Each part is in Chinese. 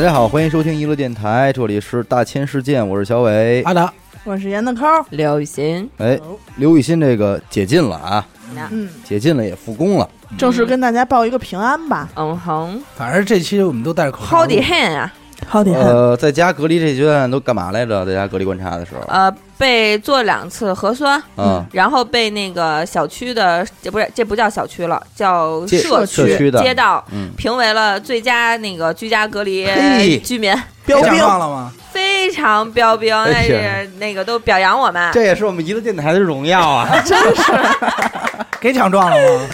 大家好，欢迎收听娱乐电台，这里是大千世界，我是小伟。阿达，我是严德抠，刘雨欣，哎，刘雨欣这个解禁了啊，嗯，解禁了也复工了，正式跟大家报一个平安吧。嗯哼，反正这期我们都戴着口罩。好的很啊，好的，呃，在家隔离这阶段都干嘛来着？在家隔离观察的时候，呃，被做两次核酸，嗯，然后被那个小区的，这不是这不叫小区了，叫街社社区的。街道，嗯，评为了最佳那个居家隔离居民，奖标兵。了吗？非常标兵，哎但呀是那个都表扬我们，这也是我们一个电台的荣耀啊！真是。给奖状了吗？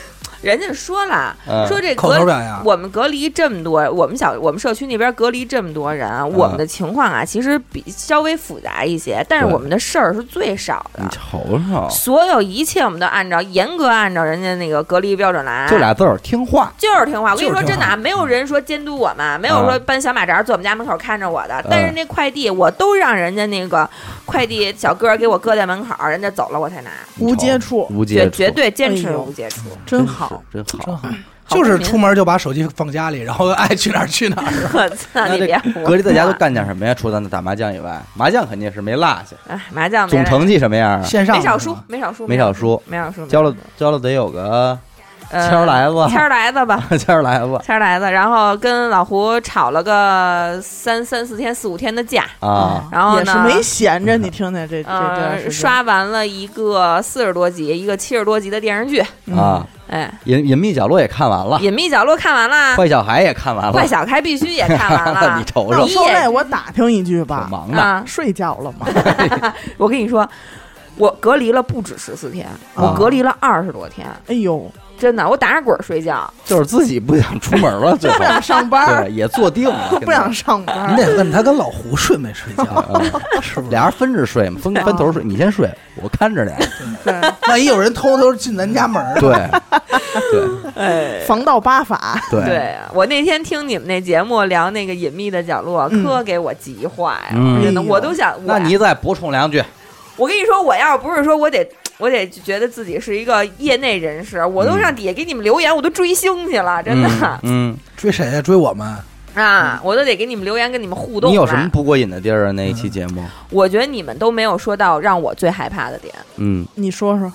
人家说了，嗯说这隔。我们隔离这么多，我们小我们社区那边隔离这么多人，嗯我们的情况啊，其实比稍微复杂一些，但是我们的事儿是最少的你。瞅瞅，所有一切我们都按照严格按照人家那个隔离标准来，就俩字儿听话。就是听话。我跟你说真的啊，没有人说监督我们，没有说搬小马扎坐我们家门口看着我的。但是那快递我都让人家那个快递小哥给我搁在门口，人家走了我才拿，无接触，绝无接触，绝对坚持无接触。真好。真好，真好，就是出门就把手机放家里，然后爱去哪儿去哪儿。我操，那你别胡隔离在家都干点什么呀？除了打麻将以外，麻将肯定是没落下。哎麻将总成绩什么样啊？线上没少输，没少输，没少输，没少输，交了交了得有个呃千儿来子，谦儿来子吧，谦儿来子谦儿来子，然后跟老胡吵了个三三四天、四五天的架，啊，然后呢也是没闲着，你听听这这这段呃，刷完了一个四十多集、一个七十多集的电视剧，嗯啊，哎，隐隐秘角落也看完了，隐秘角落看完了，坏小孩也看完了，坏小孩必须也看完了。你。瞅瞅。那我，受你也累，我打听一句挺吧，忙的，啊！睡觉了吗？我跟你说，我隔离了不止十四天，我隔离了二十多天，哎呦，真的，我打着滚儿睡觉。就是自己不想出门了，最后。不想上班对，也坐定了，不想上班你，得问他跟老胡睡没睡觉，嗯是不？俩人分着睡嘛，分分头睡，你先睡，我看着点。对，万一有人偷偷进咱家门儿，对，对。哎，防盗八法，对，对我那天听你们那节目聊那个隐秘的角落，嗯。可给我急坏了，我都想，那你再补充两句，我跟你说，我要不是说我得，我得觉得自己是一个业内人士，我都上底下给你们留言，我都追星去了，真的、嗯，追谁呀？追我们？啊，我都得给你们留言，跟你们互动。你有什么？不过瘾的地儿啊？那一期节目，我觉得你们都没有说到让我最害怕的点。嗯你说说，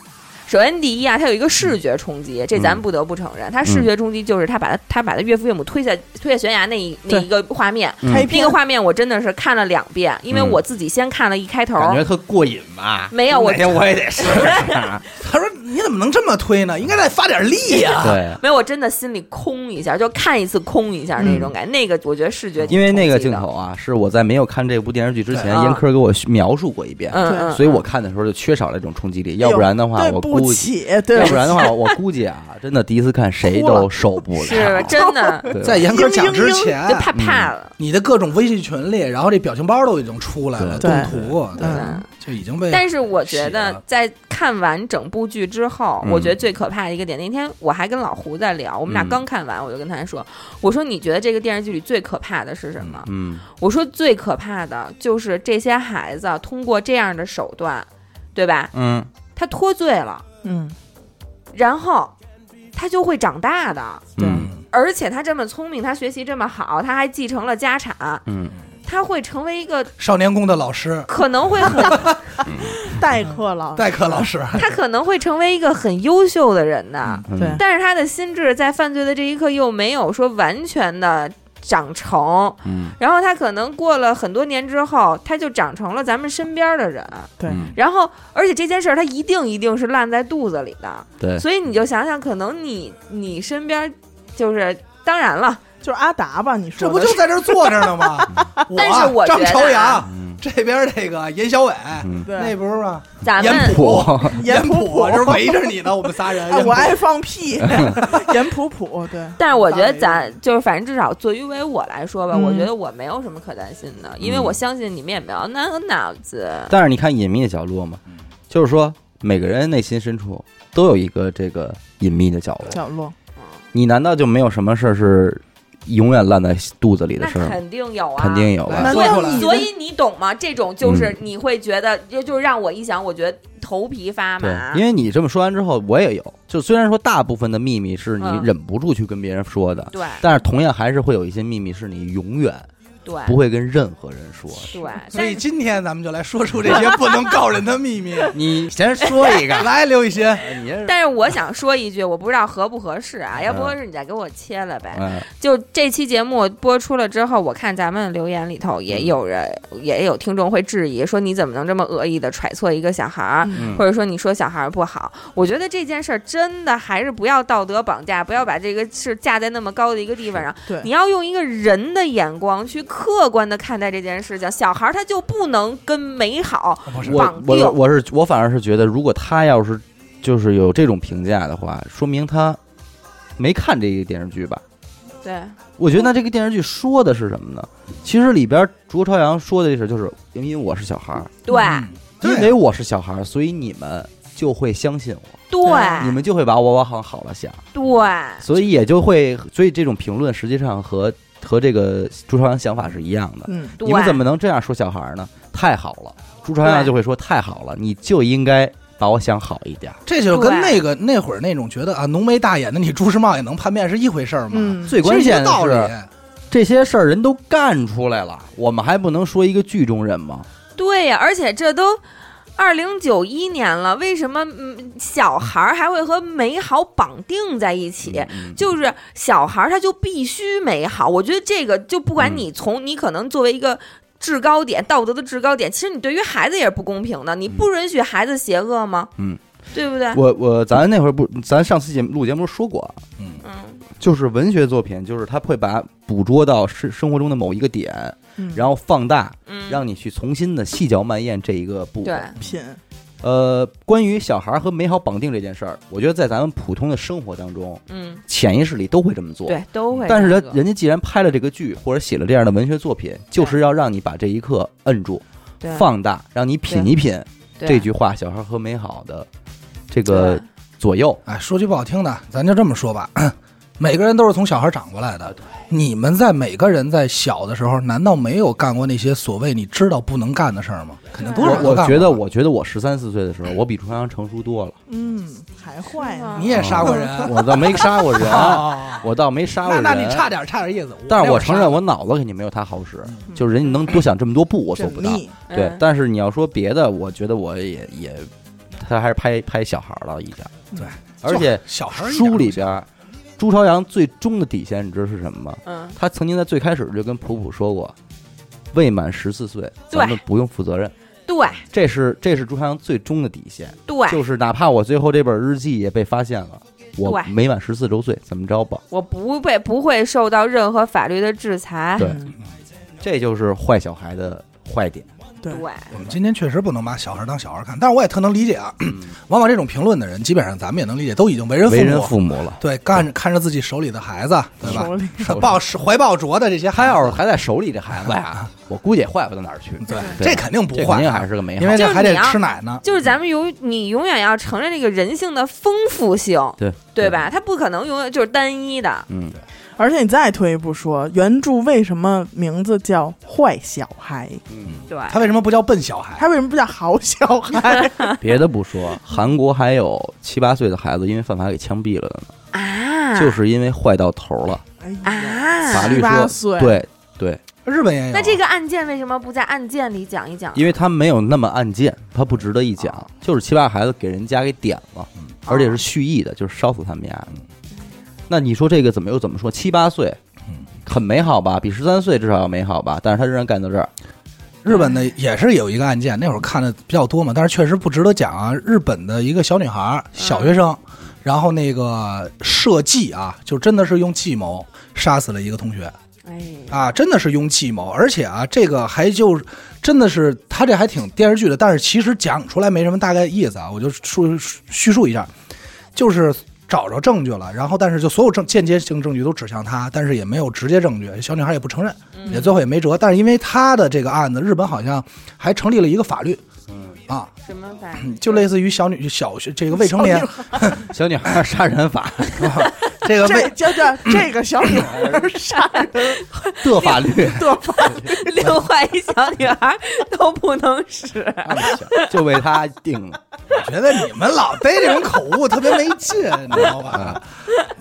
首先，第一啊，它有一个视觉冲击，这咱不得不承认，它视觉冲击就是他把他他把他岳父岳母推下推下悬崖那一那一个画面，嗯那个画面我真的是看了两遍，因为嗯我自己先看了一开头，感觉特过瘾吧？没有我哪天我也得试试。他说你怎么能这么推呢？应该再发点力呀。对，没有，我真的心里空一下，就看一次空一下那种感觉。那个我觉得视觉因为那个镜头，啊，是我在没有看这部电视剧之前，严科给我描述过一遍，所以我嗯看的时候就缺少了这种冲击力。要不然的话，对起，对，要不然的话，我估计啊，真的第一次看谁都受不了。是真的，对。在严格讲之前就，怕怕了。你的各种微信群里，然后这表情包都已经出来了，动对图，对嗯就已经被。但是我觉得在看完整部剧之后，嗯。我觉得最可怕的一个点，那天我还跟老胡在聊，我们俩嗯。刚看完，我就跟他说：“我说你觉得这个电视剧里最可怕的是什么？”嗯。我说最可怕的就是这些孩子通过这样的手段，对吧？嗯。他脱罪了，嗯，然后他就会长大的。对。嗯而且他这么聪明，他学习这么好，他还继承了家产，嗯，他会成为一个少年宫的老师，可能会很，代课老，代课老师，他可能会成为一个很优秀的人的。嗯。对。但是他的心智在犯罪的这一刻又没有说完全的长成，嗯然后他可能过了很多年之后，他就长成了咱们身边的人。对嗯然后，而且这件事儿他一定一定是烂在肚子里的，对，所以你就想想，可能你你身边就是。当然了，就是阿达吧？你说这不就在这儿坐着呢吗？但是我张朝阳嗯。这边这个严小伟，那不是吗？咱严们 普，严普普这是围着你呢，我们仨人。哎，我爱放屁，严普普，对，但是我觉得咱就是，反正至少作为我来说吧，嗯。我觉得我没有什么可担心的，因为嗯我相信你们也没有那个脑子。但是你看隐秘的角落嘛，就是说每个人内心深处都有一个这个隐秘的角落。角落，你难道就没有什么事儿是永远烂在肚子里的事儿？肯定有啊，肯定有啊。所以所以你懂吗？这种就是嗯你会觉得，就就是让我一想，我觉得头皮发对麻，。因为你这么说完之后，我也有。就虽然说大部分的秘密是你嗯忍不住去跟别人说的，对但是同样还是会有一些秘密是你永远对。不会跟任何人说。对，所以今天咱们就来说出这些 不能告人的秘密。你先说一个，来，刘雨欣，你但是我想说一句，我不知道合不合适啊，要不合适你再给我切了呗。嗯。就这期节目播出了之后，我看咱们留言里头也有人，也有听众会质疑说你怎么能这么恶意的揣测一个小孩儿，嗯。或者说你说小孩儿不好。我觉得这件事儿真的还是不要道德绑架，不要把这个事架在那么高的一个地方上。对。你要用一个人的眼光去客观的看待这件事情。小孩儿他就不能跟美好我绑定我我是我反而是觉得，如果他要是就是有这种评价的话，说明他没看这个电视剧吧。对。我觉得那这个电视剧说的是什么呢？其实里边卓朝阳说的这事就是因为我是小孩儿，对。嗯因为我是小孩儿，所以你们就会相信我，对。你们就会把我往好了想，对。所以也就会，所以这种评论实际上和和这个朱朝阳想法是一样的。嗯，你们怎么能这样说小孩儿呢？太好了，朱朝阳就会说太好了，你就应该把我想好一点儿。这就跟那个那会儿那种觉得啊，浓眉大眼的你朱时茂也能叛变是一回事儿吗？嗯，最关键的是，这些事儿人都干出来了，我们还不能说一个剧中人吗？对呀、而且这都二零九一年了，为什么嗯小孩儿还会和美好绑定在一起？嗯就是小孩儿他就必须美好，我觉得这个就不管嗯你从你可能作为一个制高点，道德的制高点，其实你对于孩子也是不公平的，你不允许孩子邪恶吗？嗯，对不对？我我咱那会儿不，咱上次节目录节目说过啊，嗯，嗯，就是文学作品，就是他会把捕捉到生生活中的某一个点，嗯。然后放大，嗯。让你去重新的细嚼慢咽这一个部对。分。品，呃，关于小孩和美好绑定这件事儿，我觉得在咱们普通的生活当中，嗯，潜意识里都会这么做。对，都会这但是。人人家既然拍了这个剧，或者写了这样的文学作品，就是要让你把这一刻摁住、对。放大，让你品一品对。这句话“小孩和美好”的这个对。左右。哎，说句不好听的，咱就这么说吧，每个人都是从小孩长过来的。你们在每个人在小的时候，难道没有干过那些所谓你知道不能干的事儿吗？肯定多少我觉得，我觉得我十三四岁的时候，我比朱朝阳成熟多了。嗯，还坏呢，你也杀过人，我倒没杀过人，啊我倒没杀过人。那那你差点差点意思。但是我承认，我我脑子肯定没有他好使。嗯就是人家能多想这么多步，我做不到。对嗯，但是你要说别的，我觉得我也也，他还是拍拍小孩了，已经。对，而且小孩书里边，朱朝阳最终的底线，你知道是什么吗？嗯，他曾经在最开始就跟普普说过，未满十四岁，咱们不用负责任。对这是这是朱朝阳最终的底线，对，就是哪怕我最后这本日记也被发现了，我没满十四周岁，怎么着吧？我不被不会受到任何法律的制裁。对嗯这就是坏小孩的坏点。对。对，我们今天确实不能把小孩当小孩看，但是我也特能理解啊。往往这种评论的人，基本上咱们也能理解，都已经为人父为人母，父母了，对，干着看着自己手里的孩子，对吧？手里。抱怀抱着的这些孩子，他要是还在手里，这孩子呀，我估计也坏不到哪儿去。对，这肯定不坏，肯定还是个美好。因为这还得吃奶呢。就是咱们永你永远要承认这个人性的丰富性，对。对吧？他不可能永远就是单一的。嗯，而且你再退一步说，原著为什么名字叫坏小孩？嗯对，他为什么不叫笨小孩？他为什么不叫好小孩？别的不说，韩国还有七八岁的孩子因为犯法给枪毙了的呢，啊，就是因为坏到头了。哎呀，啊，法律说，岁，对对，日本也有。那这个案件为什么不在案件里讲一讲？因为他没有那么案件，他不值得一讲，就是七八个孩子给人家给点了，而且是蓄意的，就是烧死他们家。那你说这个怎么又怎么说？七八岁，很美好吧？比十三岁至少要美好吧？但是他仍然干到这儿，日本的也是有一个案件，那会儿看的比较多嘛，但是确实不值得讲啊。日本的一个小女孩，小学生，然后那个设计啊，就真的是用计谋杀死了一个同学哎，啊，真的是用计谋，而且啊，这个还就真的是他这还挺电视剧的，但是其实讲出来没什么大概意思啊，我就说叙述一下，就是。找着证据了，然后但是就所有证间接性证据都指向他，但是也没有直接证据，小女孩也不承认，也最后也没辙。但是因为他的这个案子，日本好像还成立了一个法律，啊，什么法？就类似于小女小学这个未成年。小女孩。杀人法 这 这个这叫叫 这个小女孩杀人的法律，的法律 另外一小女孩都不能使。就为他定了。我觉得你们老背这种口误特别没劲，你知道吧？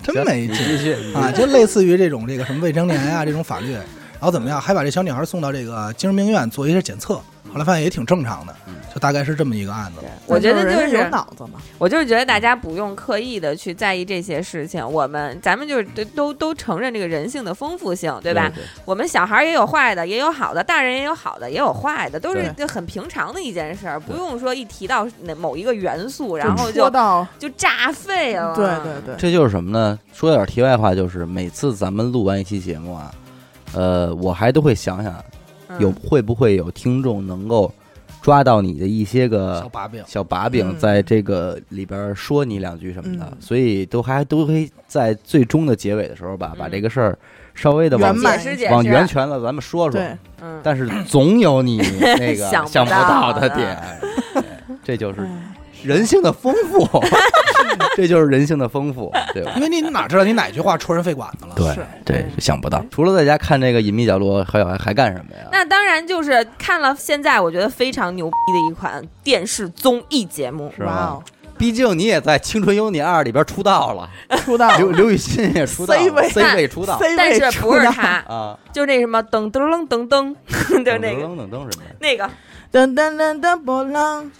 真没劲啊！就类似于这种这个什么未成年啊、这种法律。然后怎么样，还把这小女孩送到这个精神病院做一些检测，后来发现也挺正常的，就大概是这么一个案子。我觉得就是有脑子嘛，我就是觉得大家不用刻意的去在意这些事情，我们咱们就是都都都承认这个人性的丰富性，对吧？我们小孩儿也有坏的，也有好的；大人也有好的，也有坏的，都是就很平常的一件事儿，不用说一提到哪某一个元素，然后就到就炸废了。对对对，这就是什么呢？说点题外话，就是每次咱们录完一期节目啊，呃，我还都会想想嗯有会不会有听众能够抓到你的一些小个把柄，小把柄，嗯。在这个里边说你两句什么的，嗯。所以都还都会在最终的结尾的时候吧，嗯。把这个事儿稍微的往圆满。解释解释，往圆全了，咱们说说。但是总有你那个 想不到的。点，这就是哎人性的丰富，这就是人性的丰富，对吧？因为你哪知道你哪句话戳人肺管子了？对对，想不到。除了在家看这个隐秘角落，还有还还干什么呀？那当然就是看了现在我觉得非常牛逼的一款电视综艺节目，是吗哇哦？毕竟你也在《青春有你二》里边出道了，出道刘刘雨欣也出道了 C 位，C 位出道 C 但是不是出道他，啊，就那什么噔噔噔噔噔，就那个噔噔噔什么呀？那个，噔噔噔噔波浪，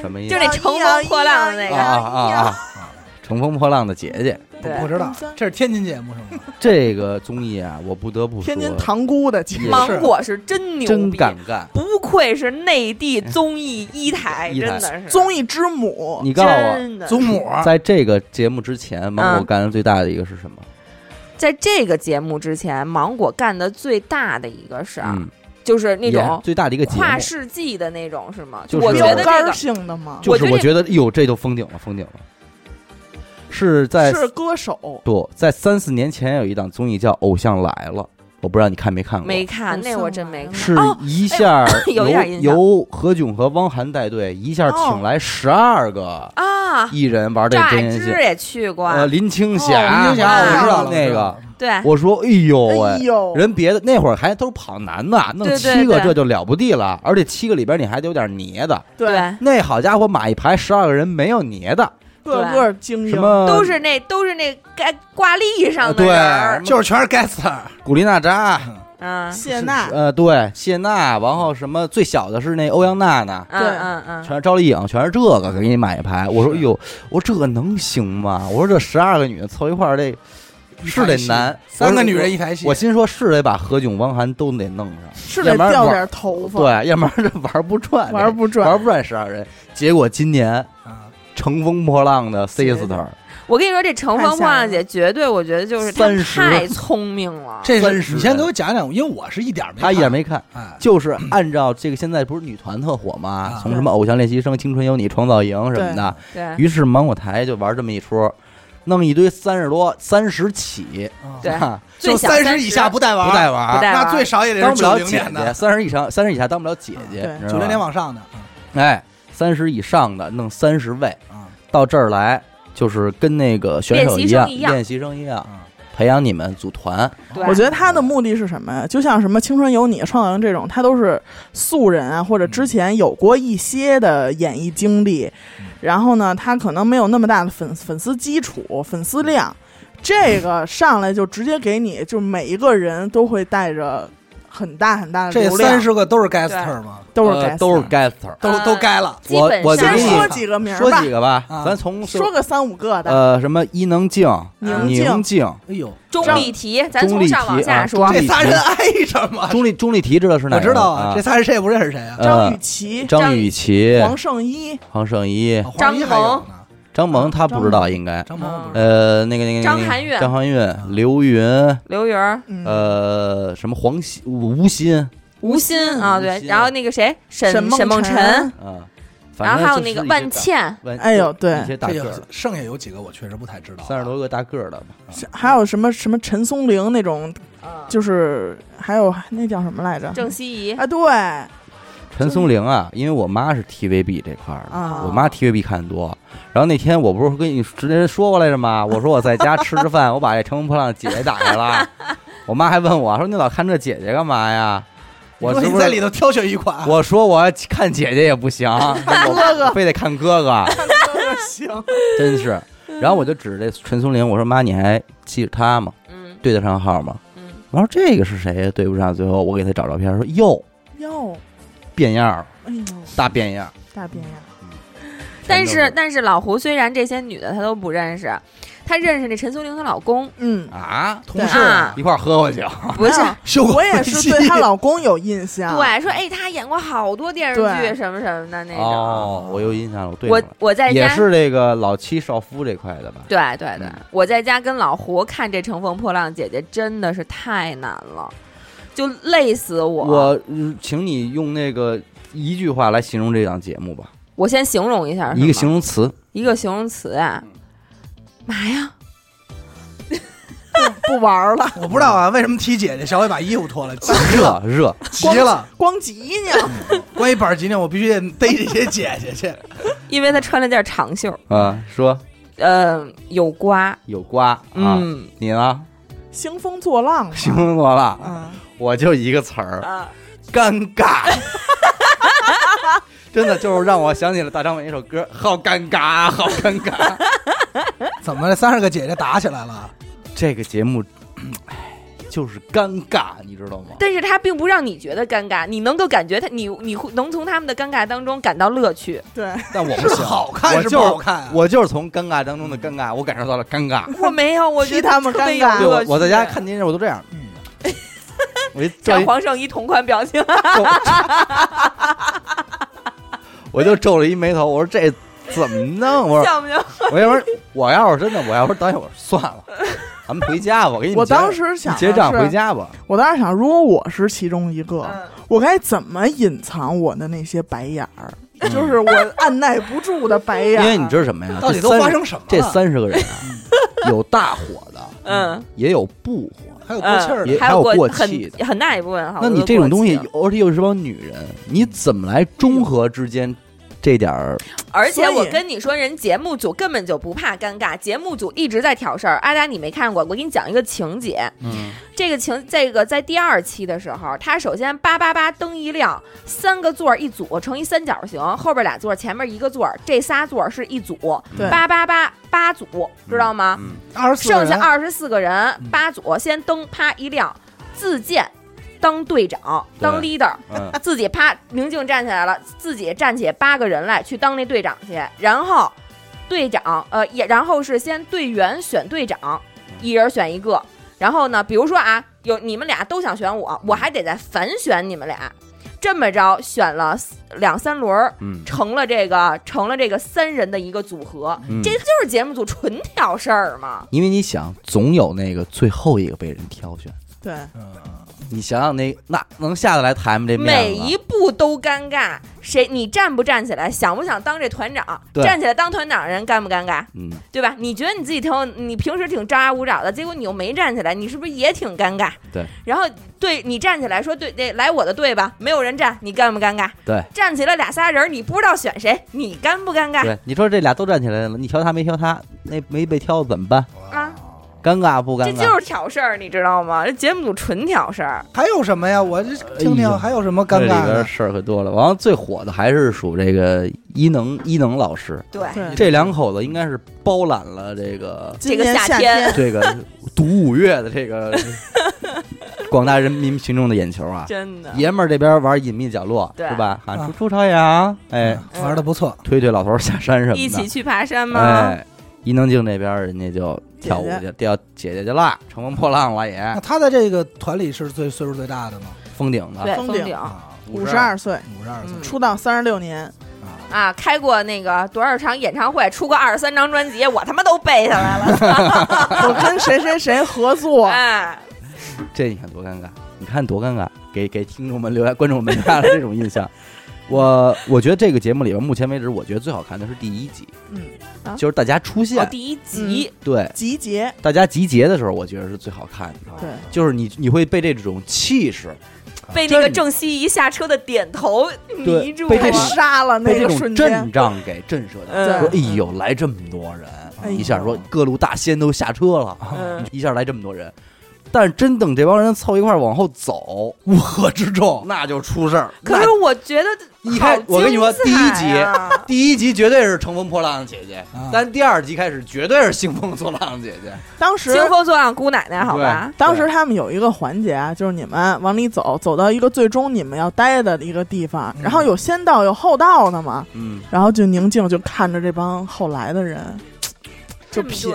什么意思？就那乘风破浪的那个，啊啊啊啊！乘风破浪的姐姐，对不知道，这是天津节目是吗？这个综艺啊，我不得不说，天津塘沽的节目。芒果是真牛真逼，敢干。不愧是内地综艺一台，真的是。综艺之母，你告诉我，祖母。在这个节目之前，芒果嗯干的最大的一个是什么？在这个节目之前，芒果干的最大的一个事儿，嗯，就是那种最大的一个跨世纪的那种，是吗？就是我觉标杆儿得这个性的吗，就是我觉得哟，这就封顶了，封顶了。是在是歌手，不在三四年前有一档综艺叫《偶像来了》，我不知道你看没看过？没看，那我真没看。是哦，一下 有一点印象。由何炅和汪涵带队，一下请来十二个啊，艺人玩这个真人秀。爱芝也去过，呃，林青哦霞，林青霞我知道那个对，我说，哎呦喂，哎呦，人别的那会儿还都是跑男的，弄七个这就了不地了，而且七个里边你还得有点捏的。对，那好家伙，马一排十二个人没有捏的，个个精英，都是那都是那该挂历上的对人儿，就是全是 gangster，古力娜扎，嗯谢娜，呃，对，谢娜，然后什么最小的是那欧阳娜娜，嗯对嗯嗯，全是赵丽颖，全是这个，给你买一排。我说，哎呦，我说这个能行吗？我说这十二个女的凑一块儿，这是得难。三个女人一台戏，我心说，是得把何炅、汪涵都得弄上，是得掉点头发，对，要不然这玩不转，玩不转玩不转十二人。结果今年啊乘风破浪的 sister，我跟你说，这乘风破浪姐绝对，我觉得就是她30太聪明了。这三十是你先给我讲讲，因为我是一点没看，她一点没看，哎，就是按照这个现在不是女团特火吗啊？从什么偶像练习生、青春有你、创造营什么的，对于是芒果台就玩这么一出，弄一堆三十多、三十起，对。哈 就三十以下不带玩，不带玩那最少也得当不了姐姐，零年的，三十以上，三十以下当不了姐姐，九零年往上的，哎，三十以上的弄三十位，啊。到这儿来就是跟那个选手一样，练习生一样培养你们组团。我觉得他的目的是什么？呀？就像什么《青春有你》《创造营》这种，他都是素人啊，或者之前有过一些的演艺经历，然后呢，他可能没有那么大的粉粉丝基础、粉丝量，这个上来就直接给你，就每一个人都会带着很大很大的这流量，三十个都是 gangster 吗？都是都是 gaster。都呃都该了，基本上我我就给你先说几个名儿吧。说几，个吧，啊。咱从说个三五个的，呃什么伊能静、宁宁静。静、哎呦，钟丽缇，咱钟丽从上往缇啊下说。钟，丽这仨人挨什么？钟丽钟丽缇知道是哪个？我知道啊，这仨人谁也不认识谁啊？呃张雨绮、张雨绮、黄圣依、黄圣依、啊黄一还有呢，张萌，他不知道应该。张萌不知道呃，那个那个张含韵张含韵、刘云，刘云呃，什么黄欣、吴昕吴昕啊，对，然后那个谁，沈沈沈梦辰辰，啊，然后还有那个万茜，万哎呦对一些大这有个儿的，剩下有几个我确实不太知道，三十多个大个儿的吧。还有什么什么陈松伶那种，嗯就是还有那叫什么来着？郑希怡，啊，对，陈松伶啊，因为我妈是 TVB 这块儿的，啊我妈 TVB 看的多。然后那天我不是跟你直接说过来着吗？我说我在家吃着饭，我把这《乘风破浪》姐姐打开了，我妈还问我说：“你老看这姐姐干嘛呀？”我说你是不是？在里头挑选一款，我说我看姐姐也不行，哥哥非得看哥哥，哥哥行，真是。然后我就指着这陈松伶，我说妈，你还记着她吗？嗯对得上号吗？嗯，我说这个是谁呀？对不上，最后我给他找照片，说哟哟，变样了，哎呦，大变样。大变样，但是但是老胡虽然这些女的他都不认识，他认识那陈松伶她老公，嗯，啊，同事啊一块儿喝过酒，不 是。我也是对她老公有印象，对，说哎，他演过好多电视剧对什么什么的那种。哦，我有印象了，我对我上了我在家也是这个老妻少夫这块的吧？对对对嗯，我在家跟老胡看这《乘风破浪姐姐》，真的是太难了，就累死我。我嗯请你用那个一句话来形容这档节目吧，我先形容一下，一个形容词，一个形容词啊，嘛呀？不玩了，我不知道啊，为什么提姐姐小伟把衣服脱了，急了，热热，急了。光急呢，关于板儿吉呢，我必须得逮这些姐姐去。因为他穿了件长袖，啊，说。呃，有瓜，有瓜啊，嗯。你呢？兴风作浪嘛，形容过了，嗯，我就一个词儿，啊，尴尬。真的就是让我想起了大张伟那首歌，好尴尬啊，好尴尬。怎么了三十个姐姐打起来了？这个节目，唉，就是尴尬，你知道吗？但是他并不让你觉得尴尬，你能够感觉他，你你会能从他们的尴尬当中感到乐趣。对，但我不行，好看是不我就是好看啊？我就是从尴尬当中的尴尬，我感受到了尴尬。我没有，我觉得 替他们尴尬对，我我在家看电视我都这样，嗯，我一像黄圣依同款表情，皱我就皱了一眉头，我说这怎么弄？我说像不像？我要是我要是真的，我要是导演，我说算了，咱们回家吧。我给你我当时想的结账是回家吧。我当时想，如果我是其中一个，嗯我该怎么隐藏我的那些白眼儿？就是我按耐不住的白眼儿。因为你知道什么呀？到底都发生什么了？这三十个人啊，有大火的，嗯，也有不火的。还有过气儿的，也还有过很气的。很大一部分好那你这种东西，而且又是帮女人，你怎么来中和之间这点儿？而且我跟你说，人节目组根本就不怕尴尬，节目组一直在挑事儿。阿达，你没看过？我给你讲一个情节。嗯，这个情，这个在第二期的时候，他首先叭叭叭灯一亮，三个座儿一组成一三角形，后边俩座儿，前面一个座儿，这仨座儿是一组，对八八八八组，知道吗？嗯二十四剩下二十四个人嗯，八组，先灯啪一亮，自荐当队长，当 leader，嗯自己啪明镜站起来了，自己站起八个人来去当那队长去，然后队长呃也然后是先队员选队长，一人选一个，然后呢，比如说啊，有你们俩都想选我，我还得再反选你们俩，这么着选了两三轮儿，嗯成了这个成了这个三人的一个组合，嗯。这就是节目组纯挑事儿嘛。因为你想，总有那个最后一个被人挑选。对，你想想那那能下得来台吗？这每一步都尴尬，谁你站不站起来，想不想当这团长？站起来当团长的人尴不尴尬？嗯，对吧？你觉得你自己挺有，你平时挺张牙舞爪的，结果你又没站起来，你是不是也挺尴尬？对。然后对你站起来说对，对，来我的队吧，没有人站，你尴不尴尬？对站起来俩仨人，你不知道选谁，你尴不尴尬？对，你说这俩都站起来了，你挑他没挑他，那没被挑怎么办？啊，尴尬不尴尬？这就是挑事儿，你知道吗？这节目组纯挑事儿。还有什么呀？我这听听还有什么尴这里尬的？边事儿可多了。完了，最火的还是属这个伊能伊能老师，对，这两口子应该是包揽了这个今年这个夏天天这个读五月的这个 广大人民群众的眼球啊。真的。爷们儿这边玩隐秘角落对是吧？喊啊出出朝阳，哎，嗯玩的不错，推推老头儿下山什么的，一起去爬山吗？哎，伊能静那边人家就跳舞去，掉姐姐去了，乘风破浪了也。那，他在这个团里是最岁数最大的吗？封顶的，对，封顶。五十二。岁，五十二岁。嗯出道三十六年，啊，啊，开过那个多少场演唱会，出过二十三张专辑，我他妈都背下来了。我跟谁谁谁合作，哎，这你看多尴尬，你看多尴尬，给给听众们留下、观众们留下了这种印象。我我觉得这个节目里边，目前为止，我觉得最好看的是第一集，嗯，啊。就是大家出哦，现，第一集，对，集结，大家集结的时候，我觉得是最好看的。对，就是你你会被这种气势，被那个郑希怡下车的点头迷住太被这种了。杀了那个被这种瞬间。阵，仗给震慑的。嗯。说哎呦，来这么多人，哎呦。一下说各路大仙都下车了，嗯。一下来这么多人，但是真等这帮人凑一块儿往后走，乌合之众，那就出事儿。可是我觉得一开我跟你说第一集第一集绝对是乘风破浪的姐姐，啊但第二集开始绝对是兴风作浪的姐姐。当时兴风作浪姑奶奶，好吧？当时他们有一个环节啊，就是你们往里走，走到一个最终你们要待的一个地方，然后有先到有后到的嘛，嗯，然后就宁静就看着这帮后来的人，就品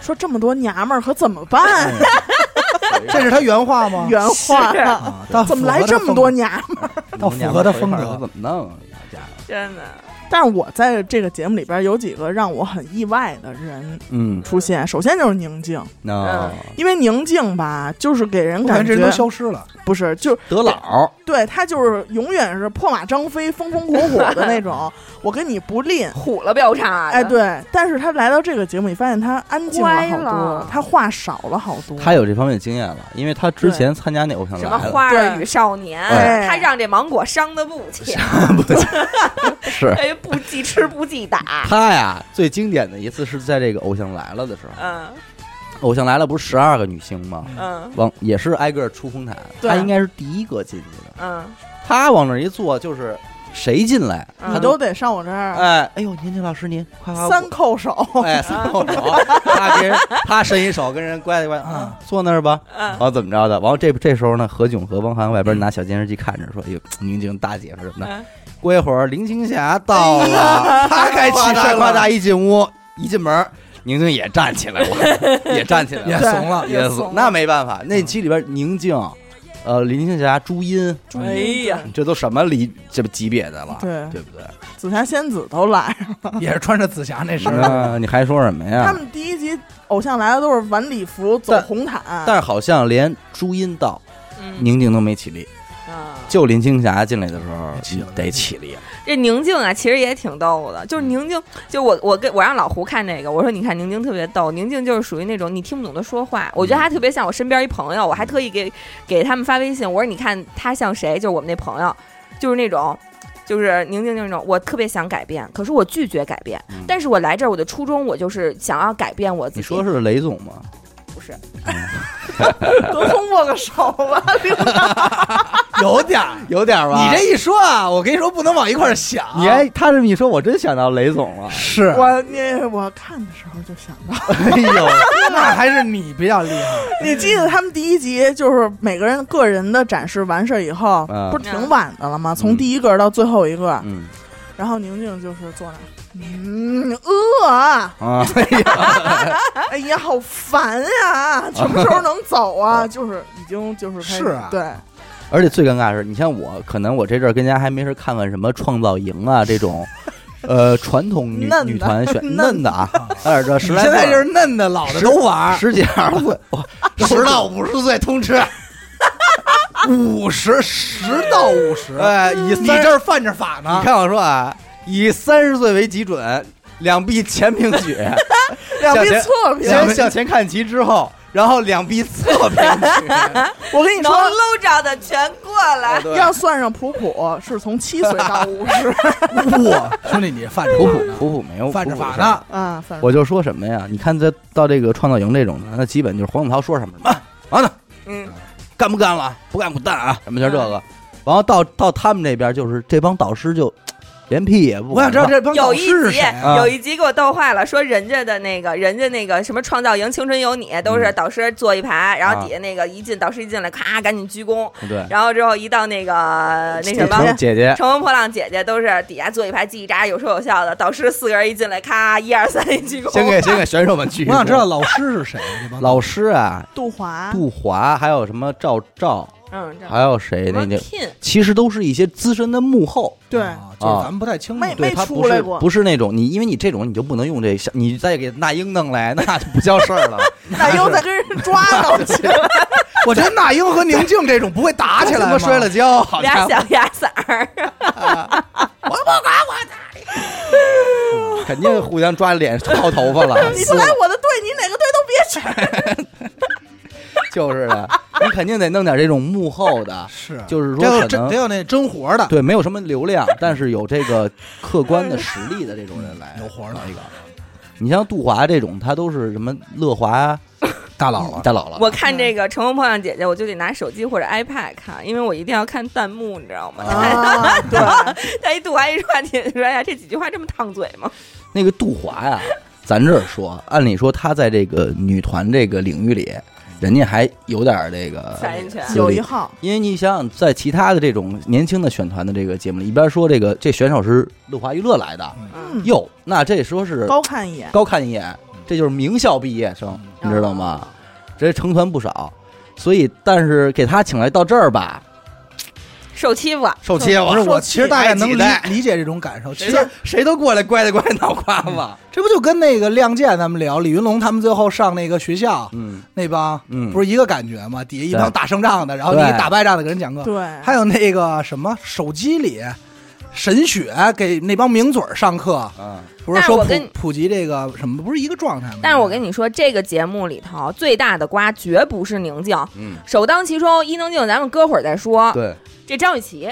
说这么多娘们儿可怎么办？这是他原话吗？原话啊，怎么来这么多娘们儿？到符合他风格怎么弄啊？好家伙，真的，但是我在这个节目里边有几个让我很意外的人嗯，出现，首先就是宁静，那因为宁静吧，就是给人感觉消失了。不是就得老，对他就是永远是破马张飞、风风火火的那种，我跟你不吝。虎了标叉的，哎，，对，但是他来到这个节目，你发现他安静了他话少了好多。他有这方面的经验了，因为他之前参加那偶像什么，花儿与少年，他让这芒果伤的不轻，是。哎，不记吃不记打，他呀，最经典的一次是在这个偶像来了的时候，嗯偶像来了不是十二个女星吗？嗯。往也是挨个出红毯，对。他应该是第一个进去的。嗯，他往那儿一坐，就是谁进来，他都得上我这儿。哎，哎呦，年轻老师您快快三叩手，哎，三叩手，他给人他伸一手跟人乖乖啊，坐那儿吧，嗯。然后怎么着的？完后这这时候呢，何炅和汪涵外边拿小电视机看着说：“哎呦，宁静大姐夫什么的。嗯”过一会儿林青霞到了，她该起身夸大一进屋，一进门，宁静 也站起来了，也站起来了也，怂了，也怂那没办法，那期里边宁静，呃，林青霞、朱茵，哎呀，这都什么离这不级别的了，对。对不对？紫霞仙子都来了。也是穿着紫霞那身 你还说什么呀？他们第一集偶像来了都是晚礼服走红毯，但是好像连朱茵到，嗯。宁静都没起立。啊，就林青霞进来的时候起得起立，这宁静啊，其实也挺逗的。就是宁静，就我我跟我让老胡看这个，我说你看宁静特别逗。宁静就是属于那种你听不懂她说话，我觉得她特别像我身边一朋友。我还特意给给他们发微信，我说你看她像谁？就是我们那朋友，就是那种。就是宁静就是那种，我特别想改变，可是我拒绝改变。嗯但是我来这儿，我的初衷我就是想要改变我自己。你说是雷总吗？不是？多松握个手吧，领导 有点儿。有点儿吧你这一说啊，我跟你说不能往一块儿想。你还他这么一说，我真想到雷总了。是，我你我看的时候就想到，哎呦，那还是你比较厉害。你记得他们第一集就是每个人个人的展示完事儿以后，嗯不是挺晚的了吗？从第一个到最后一个，嗯然后宁静就是坐那儿，嗯，饿啊，啊，哎呀，哎呀，好烦呀，什么时候能走 啊？就是已经就是开始是啊。对，而且最尴尬的是，你像我，可能我这阵儿跟家还没事看看什么创造营啊这种，呃，传统女女团选嫩嫩的啊，有点这十来岁现在就是嫩的老的都玩儿，十几二十岁，哇十到五十岁通吃，五十十到五十。哎，以你这儿犯着法呢？你看我说啊，以三十岁为基准，两臂前平举，两臂侧平。先向前看齐之后，然后两臂侧平举。我跟你说，能搂着的全过来。要算上普普，是从七岁到五十 哇，兄弟，你犯着普普普普没有犯法呢。啊，我就说什么呀？你看，这到这个创造营这种的，那基本就是黄子韬说什么什么完了，嗯，干不干了？不干滚蛋啊！什么就这个？然后到到他们这边，就是这帮导师就连屁也不我想知道这帮导有一集师是谁啊？啊有一集给我逗坏了，说人家的那个人家那个什么创造营、青春有你，都是嗯导师坐一排，然后啊底下那个一进导师一进来，咔赶紧鞠躬，对，然后之后一到那个那什么。姐姐乘风破浪姐姐都是底下坐一排叽叽喳喳有说有笑的，导师四个人一进来，咔一二三一鞠躬。先给先给选手们鞠。我想知道老师是谁？老师啊，杜华，杜华，还有什么赵赵，嗯，还有谁？那那其实都是一些资深的幕后，对，啊就是咱们不太清楚。没对他不是出来过不是那种你，因为你这种你就不能用这，像你再给那英弄来，那就不叫事儿了。那英在跟人抓到，去了。我觉得那英和宁静这种不会打起来吗？他妈摔了跤，好俩家伙，小鸭嗓儿，肯定互相抓脸薅头发了。你不来我的队，你哪个队都别去。就是的，你肯定得弄点这种幕后的，是，就是说可能真得有那真活的，对没有什么流量，但是有这个客观的实力的这种人来 有活的搞一个。你像杜华这种，他都是什么乐华啊、大佬了。大佬了。我看这个《乘风破浪姐姐》，我就得拿手机或者 iPad 看，因为我一定要看弹幕，你知道吗？啊，对，他一杜华一说你说：“哎呀，这几句话这么烫嘴吗那个杜华呀，咱这儿说，按理说他在这个女团这个领域里，人家还有点儿这个发言权有一号，因为你想想，在其他的这种年轻的选团的这个节目里，一边说这个这选手是乐华娱乐来的，嗯，哟，那这说是高看一眼，高看一眼，这就是名校毕业生，你知道吗？这成团不少，所以但是给他请来到这儿吧，？”受欺负啊，受欺负。不是我，其实大概能理理解这种感受。其谁实都谁都过来乖的乖脑瓜子，这不就跟那个《亮剑》咱们聊李云龙他们最后上那个学校嗯。那帮，嗯，不是一个感觉吗？底下一帮打胜仗的，然后你打败仗的给人讲课。对，还有那个什么手机里，沈雪给那帮名嘴儿上课，嗯，不是说普但是我跟普及这个什么，不是一个状态吗？但是我跟你说，这个节目里头最大的瓜绝不是宁静，嗯，首当其冲，伊能静，咱们搁会儿再说。对，这张雨绮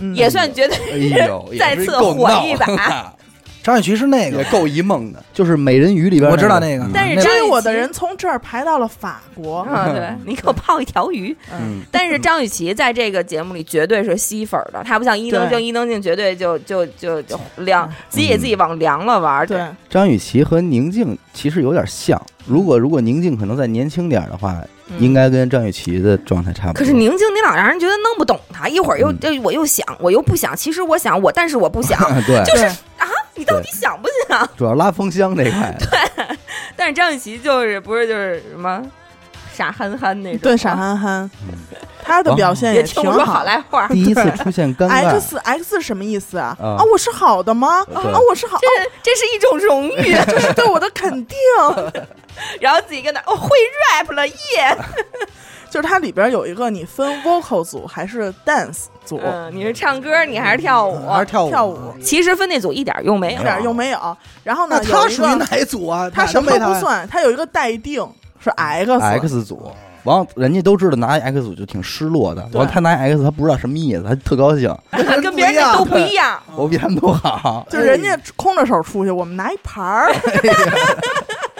嗯。也算绝对哎呦，也 再次火一把。的 张雨绮是那个，也够一梦的，就是美人鱼里边我知道那个。但是追我的人从这儿排到了法国，啊，对你给我泡一条鱼。嗯，但是张雨绮在这个节目里绝对是吸粉儿的，她不像伊能静，伊能静绝对就就就就凉，自己给自己往凉了玩儿。对，张雨绮和宁静其实有点像，如果如果宁静可能再年轻点儿的话，嗯应该跟张雨绮的状态差不多。可是宁静，你老让人觉得弄不懂她，一会儿又嗯。这我又想，我又不想，其实我想我，但是我不想，对，就是 啊，你到底想不想？主要拉风箱这块，对。但是张雨绮就是不是就是什么傻憨憨那种，对，傻憨憨，嗯他的表现也也挺好。来话。第一次出现尴尬，X X 什么意思啊？啊啊，我是好的吗？啊，我是好，这这是一种荣誉，这是对我的肯定。然后自己跟那哦会 rap 了耶，就是它里边有一个你分 vocal 组还是 dance 组，嗯，你是唱歌你还是跳舞？还是跳舞？跳舞其实分那组一点用没有一，点用没有。然后呢，那他属于哪一组啊？他什么都不算，他有一个待定是 X X 组，完了人家都知道拿 X 组就挺失落的，对完了他拿 X 他不知道什么意思，他特高兴，跟别人都不一样。我比他们都好。就人家空着手出去，我们拿一盘儿。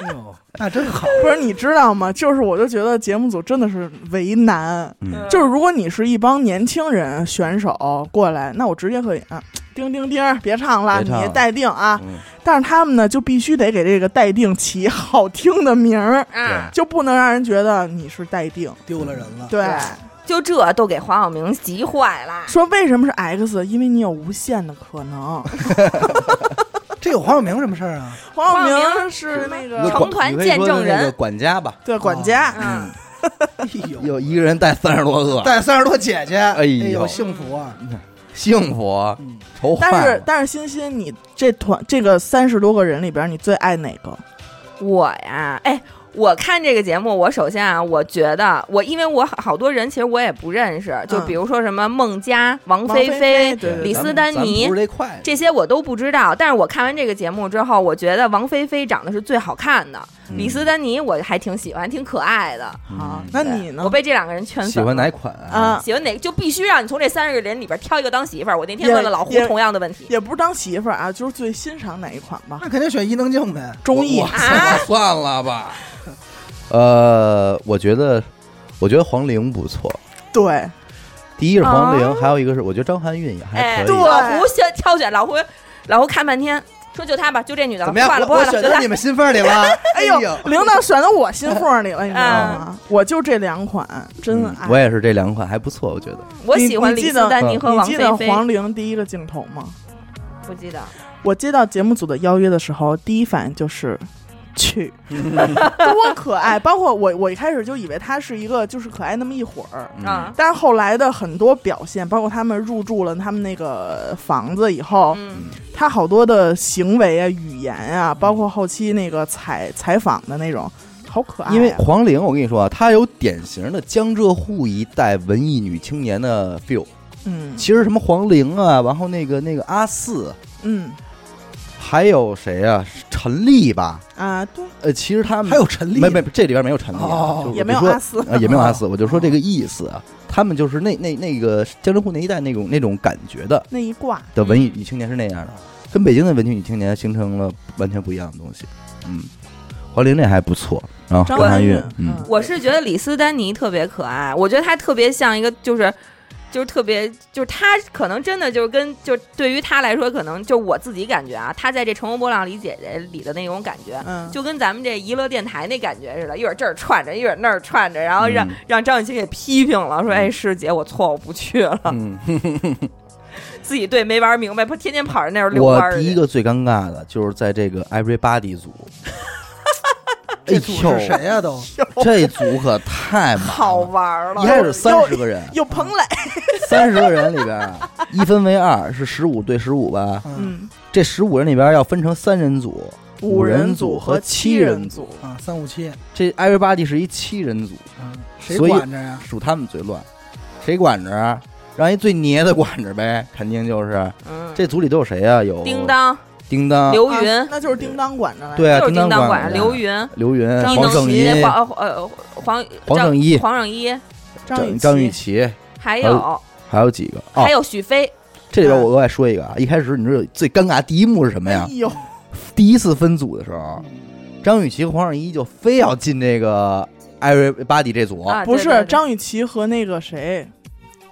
哎呦，那真好。不是你知道吗？就是我就觉得节目组真的是为难。嗯就是如果你是一帮年轻人选手过来，那我直接可以啊，叮叮叮，别唱了，别唱了你待定啊。嗯但是他们呢，就必须得给这个待定起好听的名儿，啊，就不能让人觉得你是待定。丢了人了。对，对就这都给黄晓明急坏了。说为什么是 X？因为你有无限的可能。这有黄晓明什么事儿啊？黄晓明明是那个成团见证人那个管家吧，对管家，嗯，有一个人带三十多个，带三十多姐姐，哎呦呦，幸福啊！幸福嗯愁坏。但是但是欣欣，你这团这个三十多个人里边，你最爱哪个？我呀，哎。我看这个节目，我首先啊，我觉得我因为我好好多人其实我也不认识，就嗯比如说什么孟佳、王王菲菲李斯丹妮这些我都不知道。但是我看完这个节目之后，我觉得王菲菲长得是最好看的，嗯李斯丹妮我还挺喜欢，挺可爱的。好那你呢我？被这两个人圈喜粉喜。欢哪款啊喜欢哪个就必须让你从这三十个人里边挑一个当媳妇儿。我那天问了老胡同样的问题，也不是当媳妇儿啊，就是最欣赏哪一款吧。那肯定选伊能静呗。综艺我啊算了 吧。呃，我觉得，我觉得黄龄不错。对，第一是黄龄，啊还有一个是我觉得张含韵也还哎，可以。对老胡选挑选，老胡老胡看半天，说就她吧，就这女的，怎么样？换了不换了，我我选到你们心缝里了。哎呦，领导选到我心缝里了，你知道嗯吗？我就这两款，真嗯爱。我也是这两款还不错，我觉得。我喜欢李你记得斯丹妮和王你记得菲菲，黄龄第一个镜头吗？不记得。我接到节目组的邀约的时候，第一反应就是去，多可爱！包括我，我一开始就以为他是一个就是可爱那么一会儿，嗯。啊，但是后来的很多表现，包括他们入住了他们那个房子以后，嗯，他好多的行为啊、语言啊，包括后期那个采采访的那种，好可爱啊、因为黄龄，我跟你说啊，她有典型的江浙沪一代文艺女青年的 feel。嗯。其实什么黄龄啊，然后那个那个阿四，嗯还有谁啊？陈粒吧？啊，对，呃，其实他们还有陈粒，没没这里边没有陈粒啊，哦就也没有阿四，啊，也没有阿四，我就说这个意思啊。他们就是那那那个江浙沪那一带那种那种感觉的那一挂，的文艺女青年是那样的，跟北京的文艺女青年形成了完全不一样的东西。嗯，黄龄那还不错，然后张含韵韵，，嗯，我是觉得李斯丹妮特别可爱，我觉得她特别像一个就是。就是特别，就是他可能真的就是跟就对于他来说，可能就我自己感觉啊，他在这《乘风破浪》里姐姐里的那种感觉，嗯，就跟咱们这娱乐电台那感觉似的，一会儿这儿串着，一会儿那儿串着，然后让、嗯让张雨绮给批评了，说：“哎，师姐，我错，我不去了。嗯，自己对没玩明白，不天天跑着那儿遛弯儿我。第一个最尴尬的就是在这个 Everybody 组，哎这组是谁呀？都？这组可太好玩了。一，开始三十个人，有彭磊，三十个人里边啊，一分为二，是十五对十五吧？嗯。嗯，这十五人里边要分成三人组，五人组和七人组，啊，三五七，这 Everybody 是一七人组，嗯，谁所以管着呀？属他们最乱，谁管着啊？让一最捏的管着呗，肯定就是。嗯，这组里都有谁啊？有叮当、叮当，刘云，啊那就是叮当管着来。对啊，就是叮当管刘云、刘云、黄圣依、、黄呃黄黄圣依。黄圣依，张雨张雨绮，还有还有几个哦。还。有许飞，这里边我额外说一个啊，一开始你知道最尴尬第一幕是什么呀？哎？第一次分组的时候，张雨绮和黄圣依就非要进这个 Everybody 这组，不是啊对对对。张雨绮和那个谁，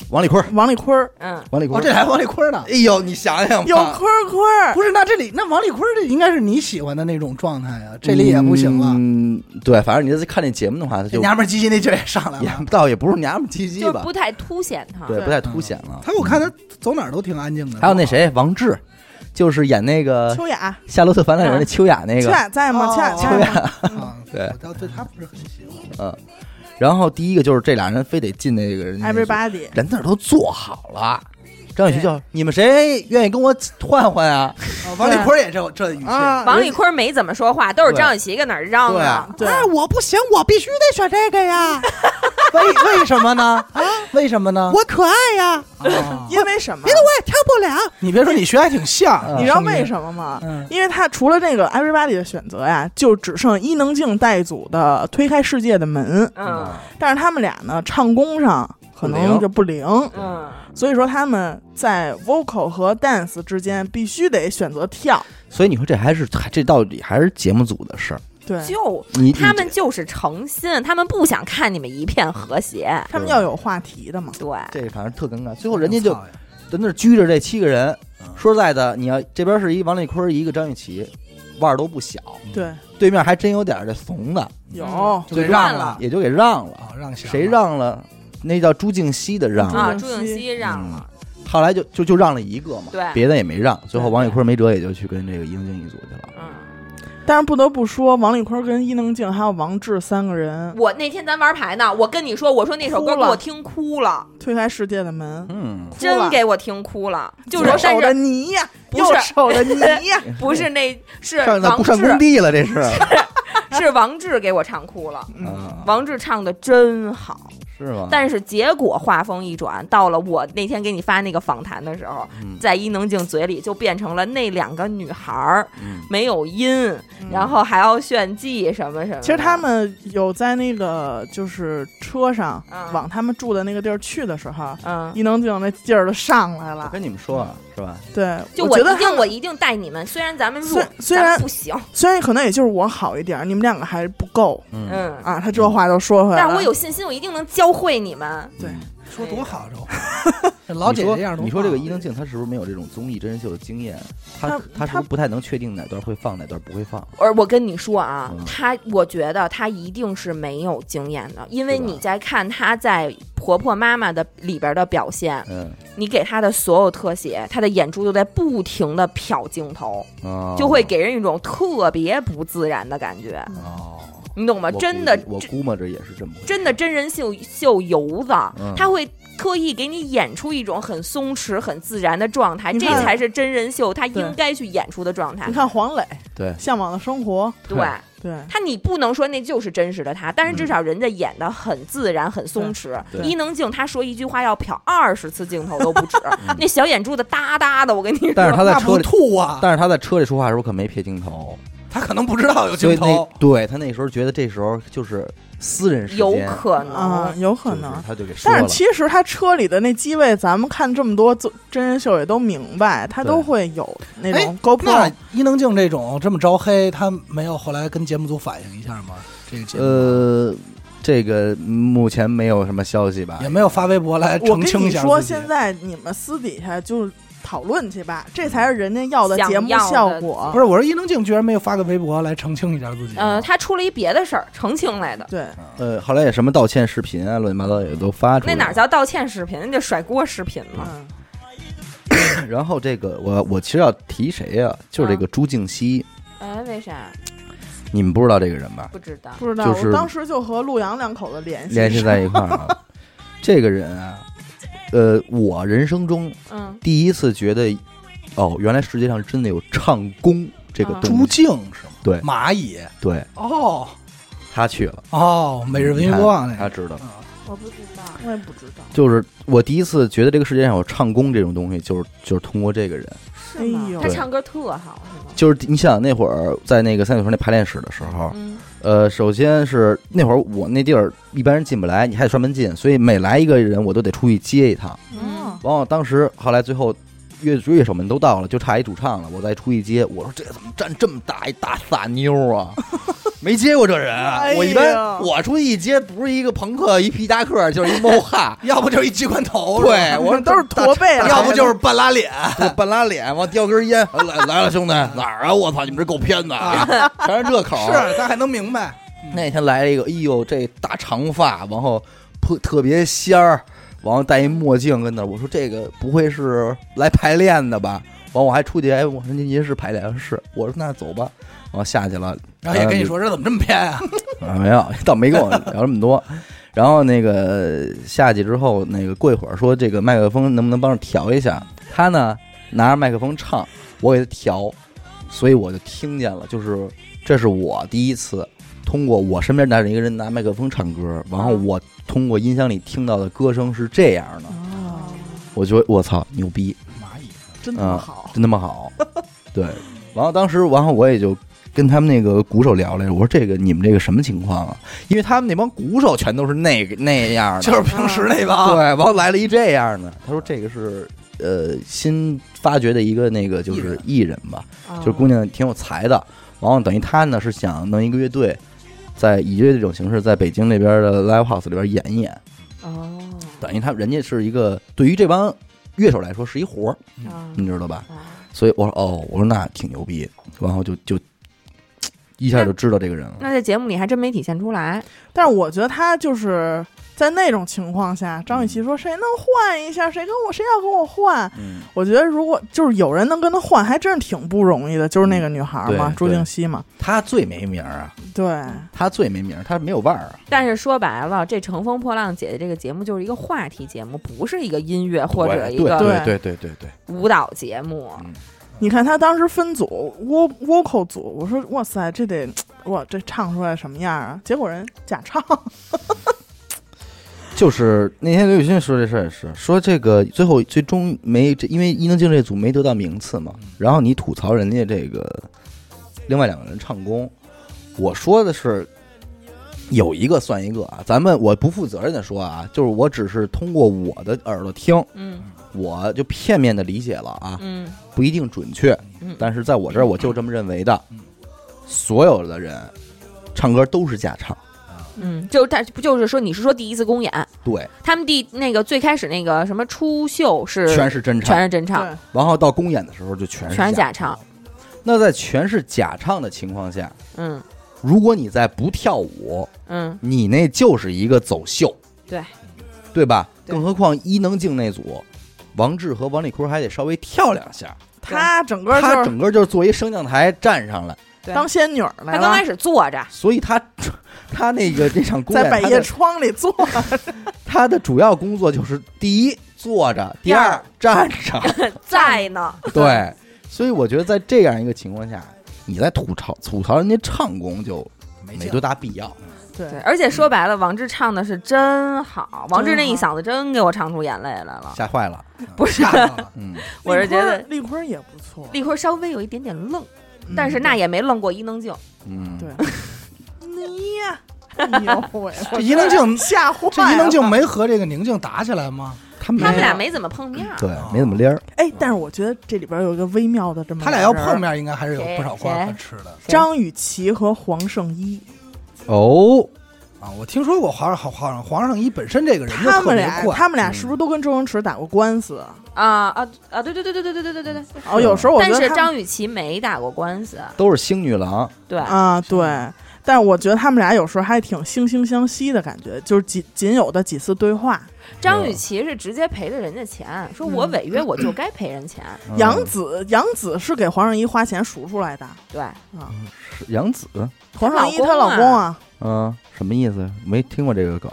王丽坤，王丽坤，嗯，哦，王丽坤，这还王丽坤呢。哎呦，你想想吧，有坤坤，不是，那这里那王丽坤这应该是你喜欢的那种状态啊，这里也不行了。嗯，对，反正你在看这节目的话，他就娘们唧唧那劲儿也上来了也了。倒也不是娘们唧唧吧就不，太凸显他。对，不太凸显了。他我看他走哪儿都挺安静的。还有那谁，王志，就是演那个《秋雅，夏洛特烦恼人》那秋雅那个秋，雅在吗？哦秋雅在吗？啊，对我倒对他不是很喜欢。嗯。然后第一个就是这俩人非得进那个人家 Everybody，人那儿都做好了。张雨绮就你们谁愿意跟我换换啊？王丽坤也这这语气王丽坤没怎么说话，都是张雨绮搁那儿嚷嚷。对，哎，我不行，我必须得选这个呀。为为什么呢？啊，为什么呢？我可爱呀，因为什么？别的我也跳不了。你别说，你学还挺像。你知道为什么吗？因为他除了这个 Everybody 的选择呀，就只剩伊能静带组的推开世界的门，嗯但是他们俩呢，唱功上可能就不灵，嗯，所以说他们在 vocal 和 dance 之间必须得选择跳。所以你说这还是这到底还是节目组的事儿？对，就你他们就是诚心，他们不想看你们一片和谐。他们要有话题的嘛。对，这反正特尴尬。最后人家就在那儿拘着这七个人嗯。说实在的，你要这边是一王丽坤，一个张雨绮，腕儿都不小，对，对面还真有点这怂的，有嗯就给让了也就给让了。啊，让谁？让了？那叫朱静熙的让啊，了。朱静熙让了，后来就就就让了一个嘛，对别的也没让。最后王宇坤没辙，也就去跟这个伊能静一组去了。嗯。但是不得不说，王丽坤跟伊能静还有王志三个人我那天咱玩牌呢，我跟你说，我说那首歌给我听哭了，推开世界的门，嗯，真给我听哭了。就是左手的但是泥呀，不是右手的泥呀，不是那是王不上工志，地了，这 是。是王志给我唱哭了。嗯，啊，王志唱的真好，是吗？但是结果话锋一转，到了我那天给你发那个访谈的时候，嗯在伊能静嘴里就变成了那两个女孩儿嗯没有音，然后还要炫技什么什么。其实他们有在那个就是车上嗯往他们住的那个地儿去的时候，嗯，伊能静那劲儿都上来了。我跟你们说啊，是吧？对，就我一定我一定带你们，虽然咱们弱虽，然不行，虽然可能也就是我好一点，你们两个还不够嗯，嗯，啊。他这话都说回来了，但是我有信心，我一定能教会你们。对说多好这 话，老姐姐这样。你说这个伊能静，她是不是没有这种综艺真人秀的经验？她她她是不是不太能确定哪段会放，哪段不会放？而我跟你说啊嗯，她，我觉得她一定是没有经验的，因为你在看她在婆婆妈妈的里边的表现，嗯，你给她的所有特写，她的眼珠都在不停的瞟镜头，哦就会给人一种特别不自然的感觉，哦，你懂吗？真的，我估摸着也是这么回事。真的真人秀秀油子嗯，他会特意给你演出一种很松弛、很自然的状态，这才是真人秀他应该去演出的状态。你。看黄磊对《向往的生活》，对。对，他，你不能说那就是真实的他，但是至少人家演的很自然、很松弛。伊能静他说一句话要瞟二十次镜头都不止，那小眼珠子哒哒的，我跟你说。但是他在车里，吐啊，但是她在车里说话的时候可没瞥镜头，他可能不知道有所以那镜头。对他那时候觉得这时候就是私人时间有间，可能，啊，有可就是能。她就给说但是。其实他车里的那机位，咱们看这么多真真人秀也都明白，他都会有那哎种 GoPro 那伊能静这种这么招黑，他没有后来跟节目组反映一下吗？这个节目呃，这个目前没有什么消息吧也？没有发微博来我澄跟你说，清一下自己现在你们私底下就讨论去吧，这才是人家要的节目效果。不是，我说伊能静居然没有发个微博来澄清一下自己。呃，他出了一别的事儿，澄清来的。对，呃，后来也什么道歉视频啊，乱七八糟也都发出来。那哪叫道歉视频？那就甩锅视频嘛。嗯，然后这个我我其实要提谁呀、就是这个朱静熙，哎，为啥？你们不知道这个人吧？不知道。不知道，就是我当时就和陆阳两口子联系联系在一块儿了。这个人啊，呃，我人生中嗯，第一次觉得，哦，原来世界上真的有唱功这个啊东西。朱静是吗？对蚂蚁对，哦他去了，哦，每日文娱播报那个，他知道。我不知道。我也不知道。就是我第一次觉得这个世界上有唱功这种东西，就是就是通过这个人。哎呦他唱歌特好，是吗？就是你想那会儿在那个三里屯那排练室的时候，嗯呃，首先是那会儿我那地儿一般人进不来，你还得专门进，所以每来一个人我都得出去接一趟。嗯，往往，当时后来最后乐乐手们都到了，就差一主唱了，我再出去接。我说这怎么站这么大一大傻妞啊？没接过这人啊！哎我一般我出去一接，不是一个朋克，一皮夹克，就是一猫哈。要不就是一机关头，对，我说都是驼背，要不就是半拉脸，半拉脸，往叼根烟，来来了，兄弟，哪儿啊？我操，你们这够偏的啊！全是这口儿。是咱还能明白。那天来了一个，哎呦，这大长发，然后特特别仙儿，然后戴一墨镜跟那儿，我说这个不会是来排练的吧？完我还出去，哎，我说您您是排练是，我说那走吧，然后下去了，然后也跟你说这怎么这么偏啊？啊，没有，倒没跟我聊这么多。然后那个下去之后，那个过一会儿说这个麦克风能不能帮着调一下？他呢拿着麦克风唱，我给他调，所以我就听见了，就是这是我第一次通过我身边站着一个人拿麦克风唱歌，然后我通过音箱里听到的歌声是这样的，哦，我觉得我操牛逼，蚂蚁真他妈好，真他妈好，对。然后当时，然后我也就跟他们那个鼓手聊来着，我说这个你们这个什么情况啊？因为他们那帮鼓手全都是那个那样的，就是平时那对，帮，然后来了一这样的，他说这个是呃新发掘的一个那个就是艺人吧，哦。就是姑娘挺有才的，然后等于他呢是想弄一个乐队，在以乐队这种形式在北京那边的 live house 里边演一演，哦，等于他人家是一个对于这帮乐手来说是一活你知道吧？啊所以我说哦，我说那挺牛逼，然后就就一下就知道这个人了。那在节目里还真没体现出来。但是我觉得他就是在那种情况下，张雨绮说谁能换一下，谁跟我谁要跟我换？嗯，我觉得如果就是有人能跟他换，还真是挺不容易的。就是那个女孩嘛，对朱静熙嘛，她最没名儿啊，对，她最没名儿，他没有腕儿啊。但是说白了，这《乘风破浪姐姐》这个节目就是一个话题节目，不是一个音乐或者一个对对对对对对，舞蹈节目。你看他当时分组，vocal 组，我说哇塞，这得哇这唱出来什么样啊？结果人假唱，就是那天刘雨欣说这事儿也是，说这个最后最终没这，因为伊能静这组没得到名次嘛，然后你吐槽人家这个另外两个人唱功，我说的是有一个算一个啊，咱们我不负责任的说啊，就是我只是通过我的耳朵听，嗯我就片面的理解了啊，嗯。不一定准确，嗯，但是在我这儿我就这么认为的，所有的人唱歌都是假唱，嗯，就但不就是说你是说第一次公演，对，他们第那个最开始那个什么初秀是全是真唱。全，是真唱，对，然后到公演的时候就全是全是假唱。唱。那在全是假唱的情况下，嗯。如果你在不跳舞，嗯，你那就是一个走秀，对。对吧？对。更何况伊能静那组，王志和王丽坤还得稍微跳两下，他整个就是他整个就是坐一升降台站上来，对。当仙女儿来了他刚开，始坐着，所以他 他那个这场公在百叶窗里坐，他的主要工作就是第一坐着，第二第二站着，在呢。对，所以我觉得在这样一个情况下，你在吐槽吐槽人家唱功就没多大必要。对对，而且说白了，王志唱的是真好，王志那一嗓子真给我唱出眼泪来了。吓坏了，不是，吓到了 嗯，我是觉得丽坤也不错，丽坤稍微有一点点愣，嗯但是那也没愣过伊能静。嗯，对，你伊能静吓坏了，这伊能静没和这个宁静打起来吗？他们他们俩没怎么碰面。对没怎么咧儿，哎，但是我觉得这里边有一个微妙的这么，他俩要碰，面，应该还是有不少瓜可吃的。张雨绮和黄圣依，哦，啊，我听说过皇上皇上皇上一本身这个人就特别他们俩，怪，他们俩是不是都跟周星驰打过官司？啊啊啊！对对对对对对对对对对。哦，有时候我觉但是得他们张雨绮没打过官司，都是星女郎，对，啊，对。但是我觉得他们俩有时候还挺惺惺相惜的感觉，就是仅仅有的几次对话。张雨绮是直接赔的人家钱，说我违约我就该赔人钱，嗯。杨紫，杨紫是给黄圣依花钱赎出来的。对，啊。是杨紫，黄圣依她她老公啊。嗯，什么意思？没听过这个梗，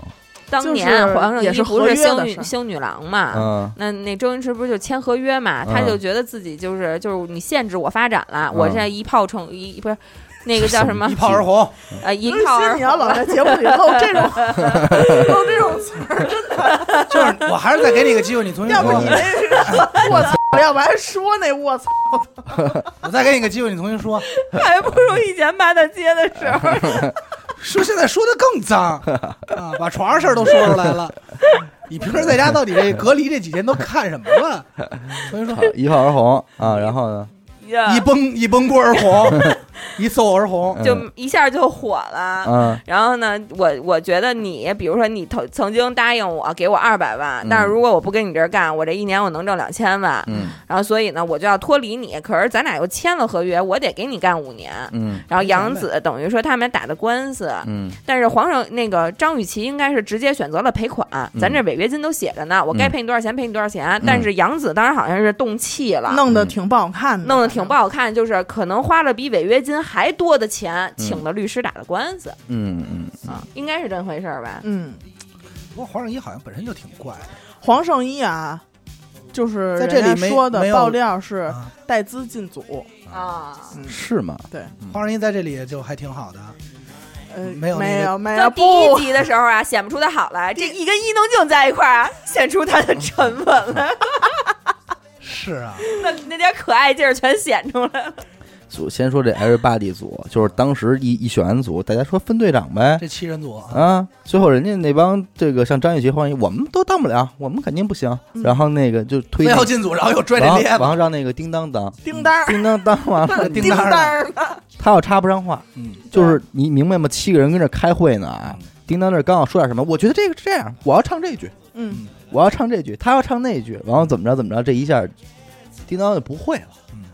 当年黄圣依是合不是星女星女郎嘛，嗯。那那周星驰不是就签合约嘛？嗯。他就觉得自己就是就是你限制我发展了，我嗯。现在一炮成一不是那个叫什么一炮而红，啊一不是炮而你要老。在节目里露这种 露这种词儿，真的 就是我还是再给你个机会，你重新说要不你，那是 我操，要不然说那我操，我再给你个机会，你重新说，还不如以前骂大街的时候。说现在说的更脏啊，把床上事儿都说出来了。你平时在家到底这隔离这几天都看什么了？重新说，一炮而红啊，然后呢，一崩一崩锅而红，一搜而红，就一下就火了。嗯然后呢，我我觉得你，比如说你曾曾经答应我给我二百万，嗯但是如果我不跟你这儿干，我这一年我能挣两千万。嗯然后所以呢，我就要脱离你。可是咱俩又签了合约，我得给你干五年。嗯然后杨紫等于说他们俩打的官司，嗯但是皇上那个张雨绮应该是直接选择了赔款，咱这违约金都写着呢，我该赔你多少钱赔你多少钱。但是杨紫当时好像是动气了，弄得挺不好看的，弄得挺不好看，就是可能花了比违约金还多的钱，请的律师打的官司嗯嗯啊，应该是这么回事儿吧？嗯，不过黄圣依好像本身就挺怪的。黄圣依啊，就是在这里说的爆料是啊。带资进组，啊，嗯，是吗？对，黄圣依在这里就还挺好的，呃，没有没有没有到第一，集的时候啊，显不出他好来，这一跟伊能静在一块儿啊，显出他的沉稳来，是啊，那那点可爱劲儿全显出来了。组先说这 Everybody 组，就是当时一一选完组，大家说分队长呗。这七人组啊，啊，最后人家那帮这个像张雨绮、黄奕，我们都当不了，我们肯定不行。嗯。然后那个就推非要进组，然后又拽这然后链子，然后让那个叮当当，叮当儿叮当当完了，叮叮当儿当他要插不上话，嗯，就是你明白吗？七个人跟这开会呢啊，叮当这刚要说点什么，我觉得这个是这样，我要唱这句，嗯，我要唱这句，他要唱那句，然后怎么着怎么着，这一下叮当就不会了。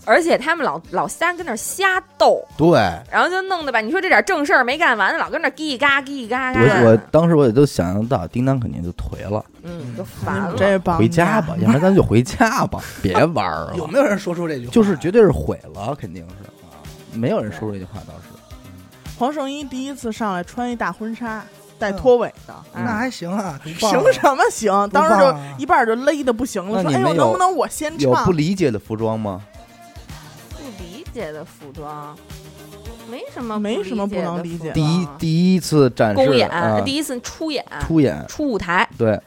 而且他们老老瞎跟那儿瞎斗，对然后就弄得吧，你说这点正事儿没干完，老跟那儿叽嘎叽嘎嘎。我我当时我也都想象到，叮当肯定就颓了，嗯，就烦了。回家吧，要不然咱就回家吧，别玩儿了。有没有人说出这句话？就是绝对是毁了，肯定是，没有人说出这句话倒是。黄圣依第一次上来穿一大婚纱，带拖尾的。那还行啊，行什么行？当时就一半就勒的不行了，说：“哎能不能我先唱？有不理解的服装吗？不理解的服装，没什么没什么不能理理解第一第一次展示公演，啊，第一次出演出演，出舞台，对。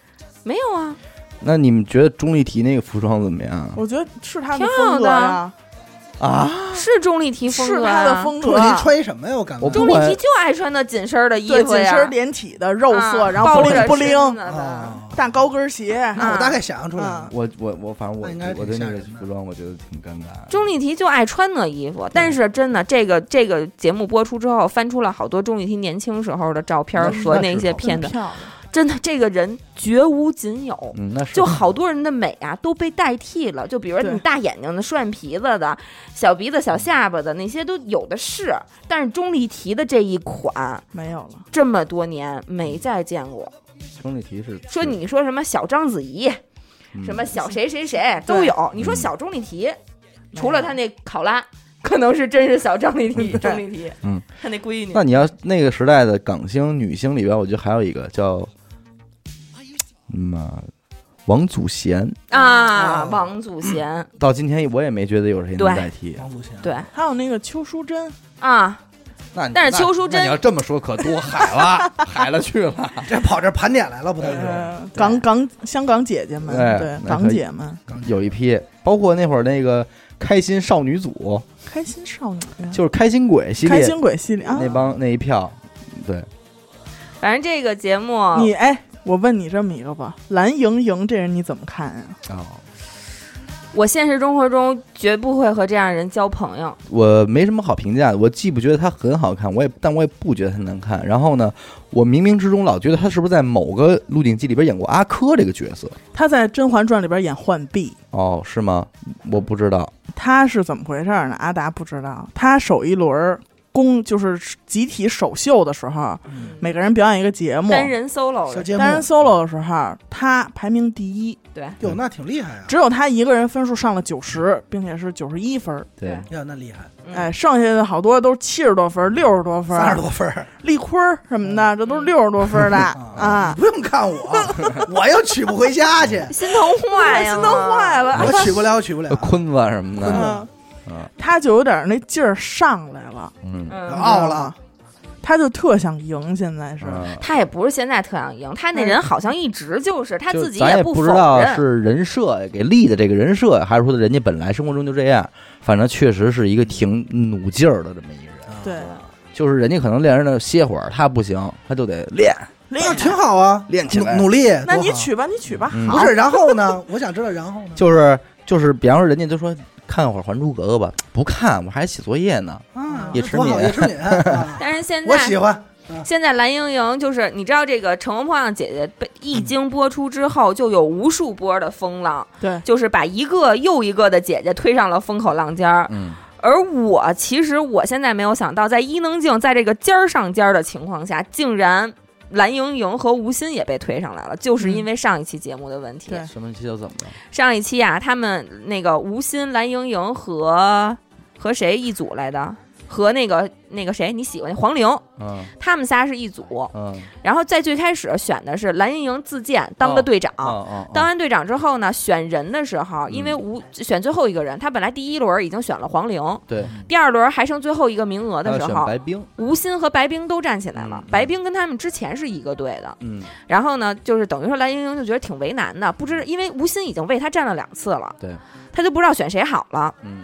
没有啊，那你们觉得钟丽缇那个服装怎么样？我觉得是她的挺好风格呀，啊？是钟丽缇风是格啊他的风格钟。丽缇穿一什么呀？我感觉。钟丽缇就爱穿那紧身的衣，服呀，紧身连体的肉色，啊然后不灵不灵，的。啊，大高跟鞋，那我大概想象出来。我我我反正我我对那个服装我觉得挺尴尬。钟丽缇就爱穿那衣服，但是真的，这个这个节目播出之后，翻出了好多钟丽缇年轻时候的照片和那些片段，真的，这个人绝无仅有。嗯，那是就好多人的美啊都被代替了，就比如说你大眼睛的、双眼皮子的、小鼻子、小下巴的那些都有的是，但是钟丽缇的这一款没有了，这么多年没再见过。钟丽缇是说你说什么小章子怡，嗯什么小谁谁谁都有。你说小钟丽缇，除了她那考拉，可能是真是小张丽缇，钟丽缇，嗯，她那闺女那你要那个时代的港星女星里边，我觉得还有一个叫，嗯啊，王祖贤。啊，哦。王祖贤，到今天我也没觉得有谁能代替。王祖贤，对。还有那个邱淑贞，啊，那但是邱淑贞你要这么说可多海了，海了去了。这跑这盘点来了，不太是？呃，港港香港姐姐们，哎对港姐们，有一批，包括那会儿那个开心少女组，开心少女，就是开心鬼系列开心鬼系列啊。那。帮那一票，对，反正这个节目你哎，我问你这么一个吧，蓝盈莹这人你怎么看啊？哦，我现实生活中绝不会和这样人交朋友。我没什么好评价的，我既不觉得他很好看，我也但我也不觉得他难看。然后呢，我冥冥之中老觉得他是不是在某个《鹿鼎记》里边演过阿珂这个角色？他在《甄嬛传》里边演浣碧，哦，是吗？我不知道。他是怎么回事呢？阿达不知道，他首一轮儿公就是集体首秀的时候，每个人表演一个节目，单人 solo 的，节目。单人 solo 的时候，他排名第一，对，哟，那挺厉害啊！只有他一个人分数上了九十，并且是九十一分儿。对，呀，那厉害，嗯。哎，剩下的好多都是七十多分儿、六十多分三十，多分儿。丽坤儿什么的，这都是六十多分儿的啊。不用看我，我又娶不回家去，心疼坏呀，心疼坏了。我娶不了，我娶不了。呃，坤子什么的，他就有点那劲儿上来了，嗯嗯，傲了，他就特想赢，现在是。嗯，他也不是现在特想赢，他那人好像一直就是他自己也不不知道否认。是人设给立的这个人设，还是说人家本来生活中就这样。反正确实是一个挺努劲儿的这么一个人，对，就是人家可能练着那歇会儿，他不行，他就得练。那挺好啊，练起来努努力。那你多好娶吧，你取吧。不是？然后呢？我想知道然后呢？就是就是，比方说人家就说看会儿《还珠格格》吧，不看，我还写作业呢。啊，叶迟多好敏叶迟敏，啊 但是现在我喜欢。现在蓝盈莹就是你知道这个《乘风破浪姐姐》被一经播出之后，就有无数波的风浪，对，就是把一个又一个的姐姐推上了风口浪尖儿。嗯，而我其实我现在没有想到，在伊能静在这个尖儿上尖儿的情况下，竟然蓝盈莹和吴昕也被推上来了，就是因为上一期节目的问题。对什么期都怎么了？上一期啊，他们那个吴昕、蓝盈莹和和谁一组来的？和那个那个谁你喜欢那黄龄，嗯。他们仨是一组。嗯，然后在最开始选的是蓝盈莹自荐当的队长。哦哦，当完队长之后呢，选人的时候，因为吴选最后一个人，他本来第一轮已经选了黄龄，对，第二轮还剩最后一个名额的时候，白冰，吴昕和白冰都站起来了嗯。白冰跟他们之前是一个队的，嗯，然后呢，就是等于说蓝盈莹就觉得挺为难的，不知因为吴昕已经为他站了两次了，对，他就不知道选谁好了，嗯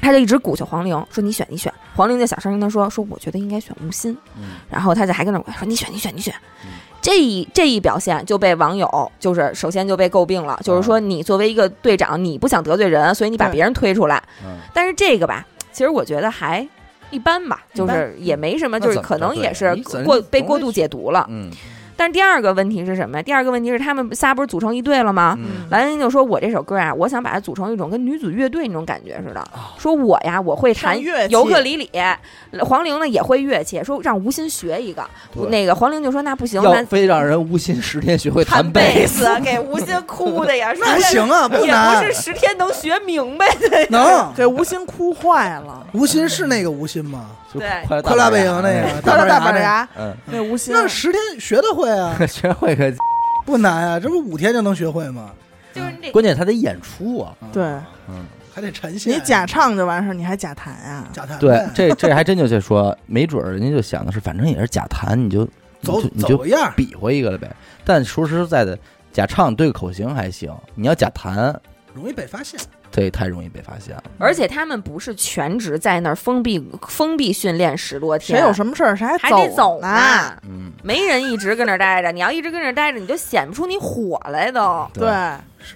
他就一直鼓求黄龄说你选你选，黄龄就小声跟他说说我觉得应该选吴昕，嗯然后他就还跟那说你选你选你选嗯。这一这一表现就被网友就是首先就被诟病了，就是说你作为一个队长，你不想得罪人，所以你把别人推出来。嗯，但是这个吧，其实我觉得还一般吧，就是也没什么，就是可能也是过被过度解读了。嗯但是第二个问题是什么呀？第二个问题是他们仨不是组成一队了吗？嗯蓝盈莹就说：“我这首歌啊，我想把它组成一种跟女子乐队那种感觉似的。哦说我呀，我会弹乐器尤克里里，黄龄呢也会乐器，说让吴昕学一个。那个黄龄就说：那不行，那要非让人吴昕十天学会弹贝斯，给吴昕哭的呀，说那行啊，不也难不是，十天能学明白的。能。给吴昕哭坏了。吴昕是那个吴昕吗？就对。快乐快乐背影影那个大大大板牙，嗯，那吴昕，那十天学得会啊，学会个，不难啊，这不五天就能学会吗？就是这关键他得演出啊，对。嗯，还得呈现。你假唱就完事儿，你还假弹啊？假弹对，这这还真就这说，没准儿人家就想的是，反正也是假弹，你就走你就比划一个了呗。但说实在的，假唱对个口型还行，你要假弹，容易被发现。这也太容易被发现了。而且他们不是全职在那儿封闭封闭训练十多天，谁有什么事儿谁还还得走呢？嗯，没人一直跟那儿待着，你要一直跟那儿待着，你就显不出你火来都。对，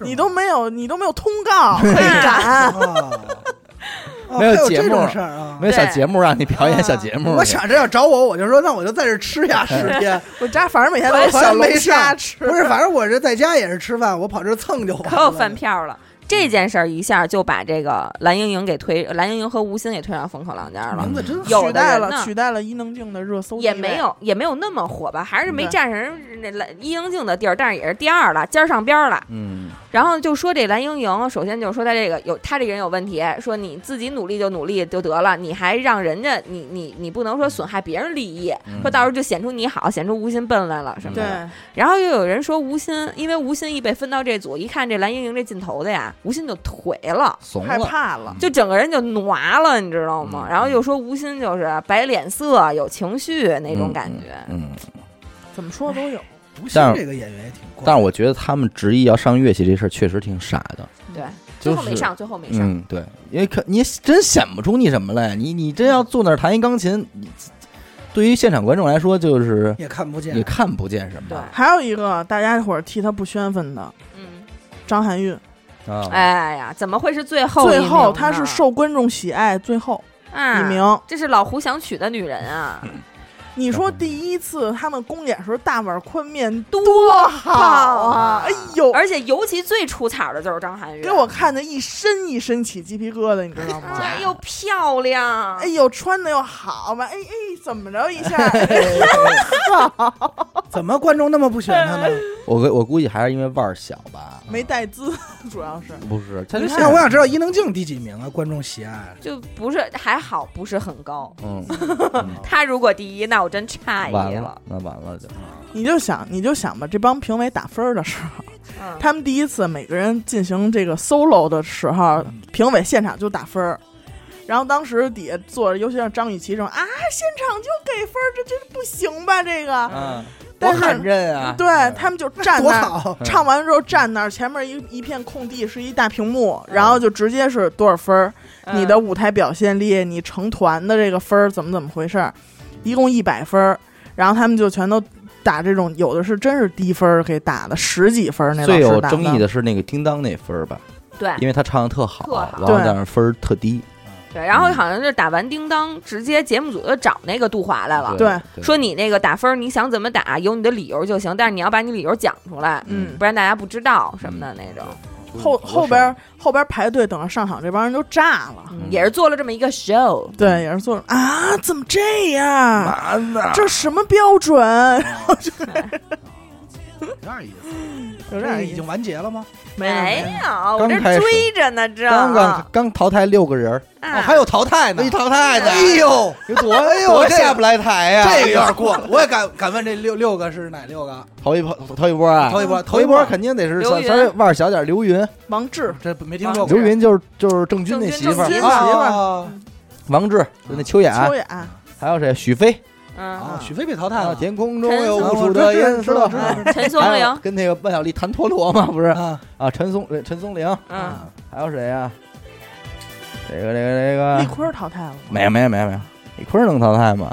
你都没有，你都没有通告可以展。啊，哦没有这节目种事儿啊。没有小节目让你表演小节目去，我想着要找我，我就说那我就在这吃呀十天，我家反正每天都我有小龙反正没上虾吃，不是，反正我这在家也是吃饭，我跑这儿蹭就完了。可有饭票了。这件事儿一下就把这个蓝盈莹给推，蓝盈莹和吴昕也推上风口浪尖了名。字真有的取代了取代了伊能静的热搜，也没。有也没有那么火吧，还是没对占上人那蓝伊能静的地儿，但是也是第二了，尖儿上边儿了。嗯，然后就说这蓝盈莹，首先就是说她这个有她这个人有问题，说你自己努力就努力就得了，你还让人家你你你不能说损害别人利益，嗯说到时候就显出你好，显出吴昕笨来了什么对的。，然后又有人说吴昕，因为吴昕一被分到这组，一看这蓝盈莹这劲头子呀，吴昕就颓了。害怂了，怕了。就整个人就挪了，你知道吗？嗯然后又说吴昕就是摆脸色、有情绪那种感觉。嗯，怎么说都有。吴昕但是这个演员也挺怪，但是我觉得他们执意要上乐器这事儿确实挺傻的，对，最后没上，最后没上。嗯，对，因为可你真显不出你什么来，你你真要坐那儿弹一钢琴，你对于现场观众来说就是也看不见也。看不见什么。对还有一个大家伙儿替他不宣愤的嗯，张含韵，啊，哎呀，怎么会是最后最后她是受观众喜爱，最后啊一名。这是老胡想娶的女人啊，你说第一次他们公演时候大碗宽面多好啊！哎呦，而且尤其最出彩的就是张含韵，给我看的一身一身起鸡皮疙瘩，你知道吗？哎又漂亮，哎呦，穿的又好嘛？哎哎，怎么着一下？怎么观众那么不喜欢他呢？我我估计还是因为腕儿小吧，没带资，主要是不是，他就你那我想知道伊能静第几名啊？观众喜爱就不是还好，不是很高。嗯，他如果第一，那我真诧异完了，那完了就，你就想，你就想吧，这帮评委打分儿的时候，嗯，他们第一次每个人进行这个 solo 的时候，评委现场就打分儿。然后当时底下坐着，尤其像张雨绮这种啊，现场就给分儿，这这不行吧？这个，嗯，但是多罕认啊，对他们就站多 那儿，好，唱完之后站那儿，前面一一片空地是一大屏幕，然后就直接是多少分儿，嗯。你的舞台表现力，你成团的这个分儿怎么怎么回事儿，一共一百分儿，然后他们就全都打这种，有的是真是低分儿给打的十几分儿那最有老师争议的是那个叮当那分儿吧，对。因为他唱的特好，特好。然后但是分儿特低，对，然后好像是打完叮当，直接节目组就找那个杜华来了，对说你那个打分儿你想怎么打，有你的理由就行，但是你要把你理由讲出来，嗯。不然大家不知道什么的那种。后后边儿后边儿排队等着上场，这帮人都炸了。嗯也是做了这么一个 show，对，也是做了啊，怎么这样？这什么标准？有点意思。有点意思已经完结了吗？没有，我这追着呢，这刚刚刚淘汰六个人哦，还有淘汰呢没。淘汰的，哎呦，有 多哎呦我下不来台呀？这个有点过了。我也敢敢问这六六个是哪六个？头一波头一波啊，头一波头一波肯定得是稍稍微腕儿小点，刘云，王志，这没听说过。刘云就是就是郑钧那媳妇儿啊王志就那秋雅，秋雅，还有谁？许飞，嗯啊，，许飞被淘汰啊，了。天空中有无数的烟知道色知。道陈松伶，跟那个万晓利谈陀螺嘛，不是啊，啊？陈松陈松伶，嗯，还有谁呀？这个这个这个，李，坤淘汰了？没有没有没有没有，李坤能淘汰吗？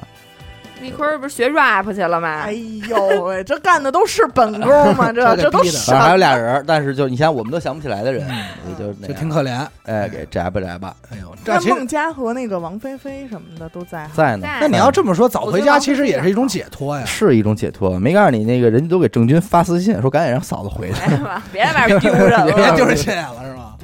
丽坤不是学 rap 去了吗哎？呦喂，这干的都是本工吗？这这这都逼的什反正还有？俩人，但是就你像，我们都想不起来的人，也就就挺可怜。哎，给摘吧摘吧，哎呦，这孟佳和那个王菲菲什么的都在。在呢。那你要这么说，早回家其实也是一种解脱呀。是一种解脱，没告诉你那个人家都给郑钧发私信说赶紧让嫂子回来。哎呀，别在外边丢人别了，丢人现眼了是吧？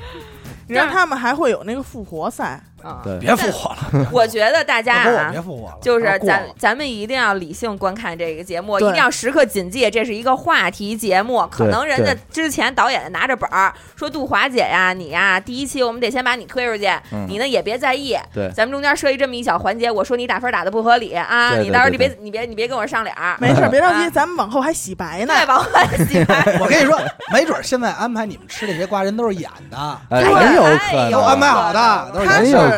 你知道他们还会有那个复活赛，啊！对，别复活了，我觉得大家啊别，复活了，就是咱咱们一定要理性观看这个节目，一定要时刻谨记，这是一个话题节目。可能人家之前导演拿着本儿说杜华姐呀，你呀，第一期我们得先把你推出去，嗯你呢也别在意。对咱们中间设计这么一小环节，我说你打分打的不合理啊，你到时候你别你别你别跟我上脸儿，没事，别着啊急，咱们往后还洗白呢。对吧？我洗白。我跟你说，没准现在安排你们吃这些瓜，人都是演的，很有哎可能都安排好的，都是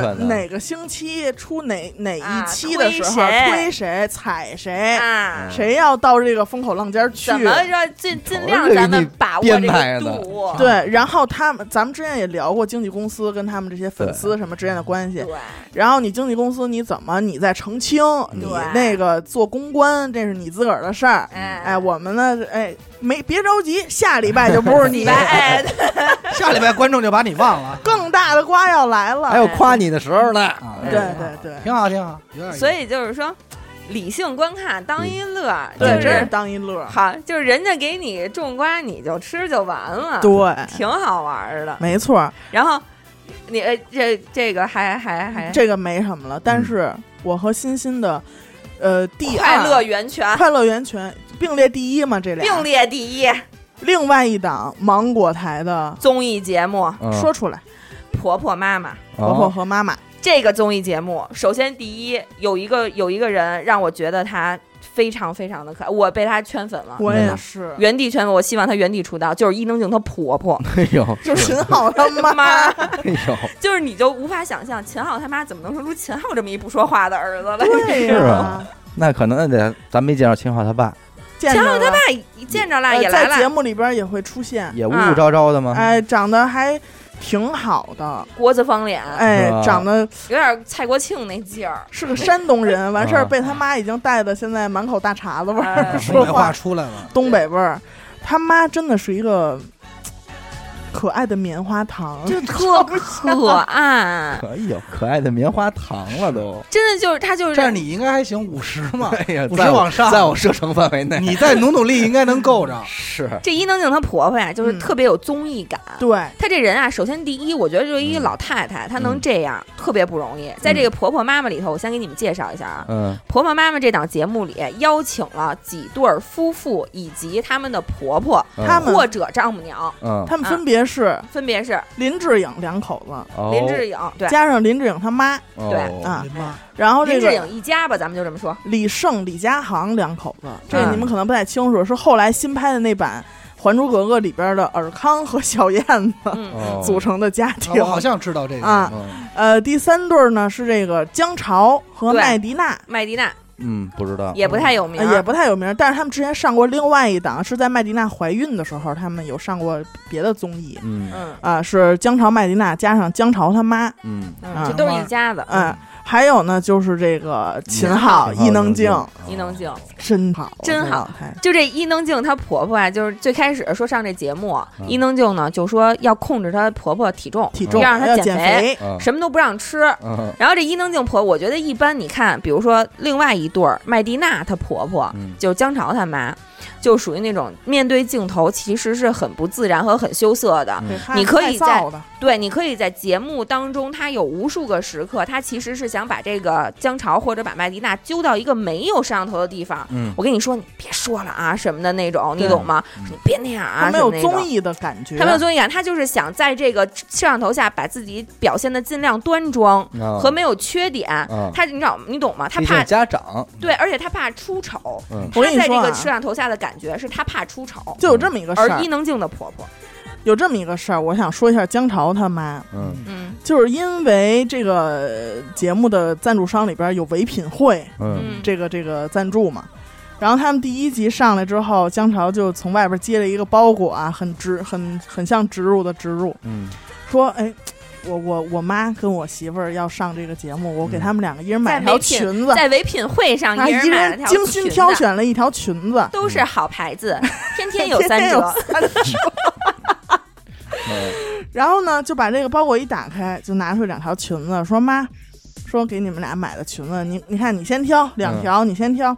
是哪个星期出哪哪啊一期的时候推谁？推谁踩谁，啊，谁要到这个风口浪尖儿去？怎？么说尽尽量咱们把握这个编排的？度，对，然后他们，咱们之前也聊过经纪公司跟他们这些粉丝什么之间的关系。对。然后你经纪公司你怎么你在澄清，你对。那个做公关，这是你自个儿的事儿。哎哎，我们呢，哎，没别着急，下礼拜就不是你洗白，哎，下礼拜观众就把你忘了。更大的瓜要来了。还有夸你的时候呢。啊！对对对，挺好挺好，所以就是说，理性观看当一乐，对，就真是是当一乐。好，就是人家给你种瓜，你就吃就完了，对，挺好玩的。没错，然后你呃这这个还还还。这个没什么了。但是我和欣欣的，呃，第二快乐源泉。快乐源泉并列第一嘛，这俩。并。列第一。另外一档芒果台的，综艺节目。嗯。说出来，《婆婆妈妈》。婆婆哦和妈妈，这个综艺节目，首先第一有一个有一个人让我觉得他非常非常的可爱，我被他圈粉了。我嗯也是，原地圈粉，我希望他原地出道，就是伊能静她婆婆，哎呦，就是秦昊他妈。妈，哎呦，就是你就无法想象秦昊他妈怎么能生出秦昊这么一不说话的儿子来。对是呀啊，那可能得咱没见着秦昊他爸，秦昊他爸一见着了呃也来在节，目里边也会出现，也雾雾昭昭的吗？哎，长得还挺好的，国字方脸，哎，长得有点蔡国庆那劲儿。是个山东人，完事儿啊被他妈已经带的现在满口大碴子味哎儿，说话话出来了，东北味儿。他妈真的是一个可爱的棉花糖，就 特可爱，可以有可爱的棉花糖了都。真的就是他就是这样你应该还行，五十嘛，哎呀，五十往上，在我射程范围内。你再努努力，应该能够着。是这伊能静她婆婆呀，就是嗯特别有综艺感。对，她这人啊，首先第一，我觉得就是一个老太太，她能这样特别不容易。在这个婆婆妈妈里头，我先给你们介绍一下啊。嗯婆婆妈妈这档节目里邀请了几对儿夫妇以及他们的婆婆嗯他们或者丈母娘，嗯，他们分别是分别是林志颖两口子，哦林志颖，对，加上林志颖他妈，哦对啊林妈然后这个林志颖一家吧，咱们就这么说。李晟、李佳航两口子，这嗯你们可能不太清楚，是后来新拍的那版《还珠格格》里边的尔康和小燕子嗯，哦 组成的家啊庭。我好像知道这个啊嗯呃，第三对儿呢是这个姜潮和对麦迪娜，麦迪娜嗯，不知道。也不太有名也不太有名，但是他们之前上过另外一档，是在麦迪娜怀孕的时候，他们有上过别的综艺。嗯。嗯。啊、是姜潮、麦迪娜加上姜潮他妈，嗯。嗯，啊这都是一家子。嗯，还有呢就是这个秦昊、伊能静，伊能静，真好，真好。就这伊能静她婆婆啊，就是最开始说上这节目，嗯。伊能静呢就说要控制她婆婆体重，体重要让她减肥，嗯。什么都不让吃。嗯。然后这伊能静婆，我觉得一般。你看，比如说另外一对儿麦蒂娜她婆婆，嗯。就是姜潮他妈，就属于那种面对镜头其实是很不自然和很羞涩的。嗯。你可以在对，你可以在节目当中，他有无数个时刻，他其实是想把这个姜潮或者把麦迪娜揪到一个没有摄像头的地方。嗯我跟你说，你别说了啊，什么的那种，你懂吗？嗯你别那样啊，他没有综艺的感觉，他没有综艺感，他就是想在这个摄像头下把自己表现的尽量端庄啊和没有缺点。嗯他你知道你懂吗？他怕家长对，而且他怕出丑。嗯他在这个摄像头下的感觉是他怕出丑，就有这么一个事儿而伊，能静的婆婆，有这么一个事儿，我想说一下姜潮他妈，嗯。嗯。就是因为这个呃节目的赞助商里边有唯品会嗯。嗯，这个这个赞助嘛。然后他们第一集上来之后，姜潮就从外边接了一个包裹啊，很植很很像植入的植入，嗯。说哎，我我我妈跟我媳妇儿要上这个节目，我给嗯。他们两个一人买了条裙子，在唯品会上啊，一一人买了条人精心挑选了一条裙子，都是好牌子，天天有三 天天有折。然后呢，就把这个包裹一打开，就拿出两条裙子，说妈，说给你们俩买的裙子，你你看你先挑两条，你先挑。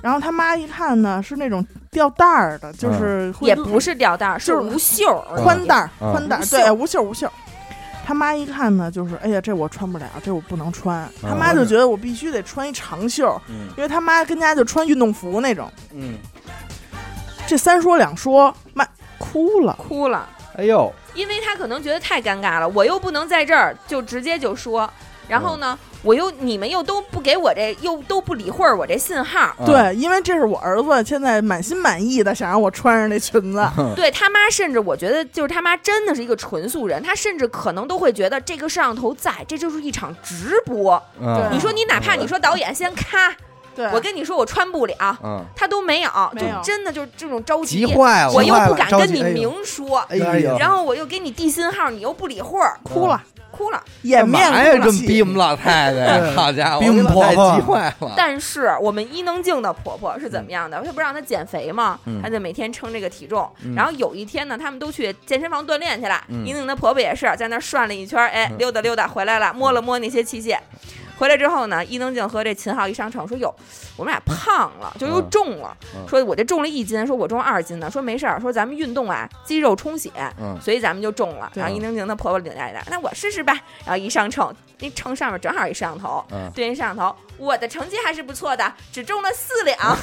然后他妈一看呢，是那种吊带儿的，就是会也不是吊带儿，是就是无袖儿，宽带儿，嗯宽带儿，无袖对，无袖无袖。他妈一看呢，就是哎呀，这我穿不了，这我不能穿。他妈嗯就觉得我必须得穿一长袖，嗯因为他妈跟家就穿运动服那种。嗯，这三说两说，妈哭了。哭了。哎呦，因为他可能觉得太尴尬了，我又不能在这儿就直接就说，然后呢，我又你们又都不给我这，又都不理会儿我这信号。啊，对，因为这是我儿子，现在满心满意的想让我穿上那裙子。对他妈，甚至我觉得就是他妈真的是一个纯素人，他甚至可能都会觉得这个摄像头在，这就是一场直播。嗯对你说你哪怕你说导演先咔，对，我跟你说我穿不了，嗯，他都没有，就没有。真的就是这种着急。急，坏了，我又不敢跟你明说，哎呀，然后我又给你递信号，你又不理会儿，哭了，哭了。掩面呀？这么哭泣逼我们老太太，对好家伙，逼我们老太太婆。婆急坏了。但是我们伊能静的婆婆是怎么样的？她不让她减肥嘛嗯，她就每天称这个体重。嗯。然后有一天呢，他们都去健身房锻炼去了。嗯。伊能静的婆婆也是在那儿转了一圈，哎，嗯。溜达溜达回来了，摸了摸那些器械。回来之后呢，伊能静和这秦昊一上秤，说：“哟，我们俩胖了，就又嗯重了。嗯说我这重了一斤，说我重二斤呢。说没事儿，说咱们运动啊，肌肉充血，嗯所以咱们就重了。然后伊能静她婆婆领下来，那我试试吧。然后一上秤，那秤上面正好一摄像头，嗯对应摄像头，我的成绩还是不错的，只重了四两。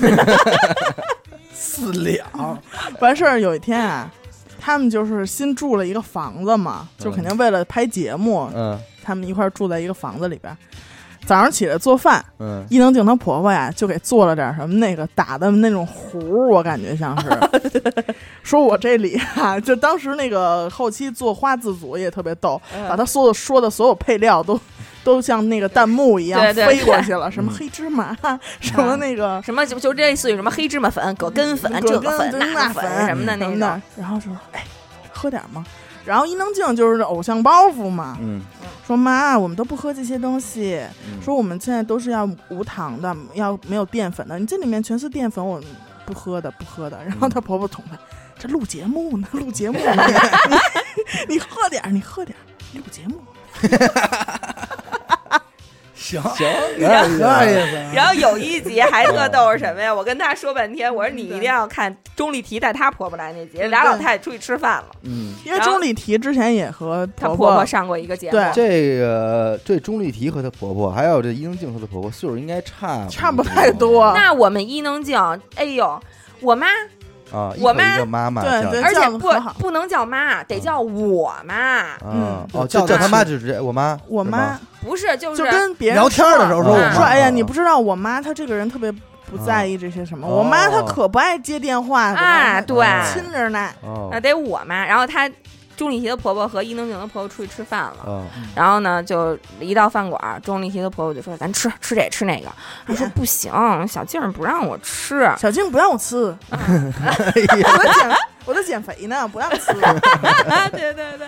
四两，完事儿有一天啊，他们就是新住了一个房子嘛，就肯定为了拍节目，嗯他们一块儿住在一个房子里边。早上起来做饭，嗯。伊能静她婆婆呀就给做了点什么那个打的那种糊，我感觉像是，说我这里啊，就当时那个后期做花字组也特别逗，嗯。把他所有说的所有配料都都像那个弹幕一样飞过去了，什么嗯。黑芝麻，什么那个什么就就类似于什么黑芝麻粉、葛根粉、这个粉、那个粉什么的那种。的。，然后就说哎，喝点吗？然后伊能静就是偶像包袱嘛，嗯。说妈，我们都不喝这些东西，嗯。说我们现在都是要无糖的，要没有淀粉的，你这里面全是淀粉，我不喝的，不喝的。然后她婆婆捅她，这录节目呢，录节目呢，你 你喝点儿，你喝点儿，录节目。行行，有点意思啊。然后有一集还特逗是什么呀？我跟他说半天，我说你一定要看钟丽缇带她婆婆来那集，俩老太太出去吃饭了，嗯，因为钟丽缇之前也和她婆婆婆上过一个节目，对。这个这钟丽缇和她婆婆，还有这伊能静和她婆婆岁数应该差差不太多。那我们伊能静，哎呦，我妈，啊，我妈一个妈妈对对而且不不能叫妈，得叫我妈，啊嗯。哦，叫她叫叫他妈就直接我妈，我妈不是就是就跟别人聊天的时候说我说，哎呀，啊你不知道我妈她这个人特别不在意这些什么，哦我妈她可不爱接电话，啊，对，哦。亲着呢。哦。那得我妈。然后她钟丽缇的婆婆和伊能静的婆婆出去吃饭了。哦然后呢，就一到饭馆，钟丽缇的婆婆就说：“咱吃吃这吃那个。”她说：“不行，小静不让我吃。小静不让我吃，哎 我在减我在减肥呢，不让吃。对对对。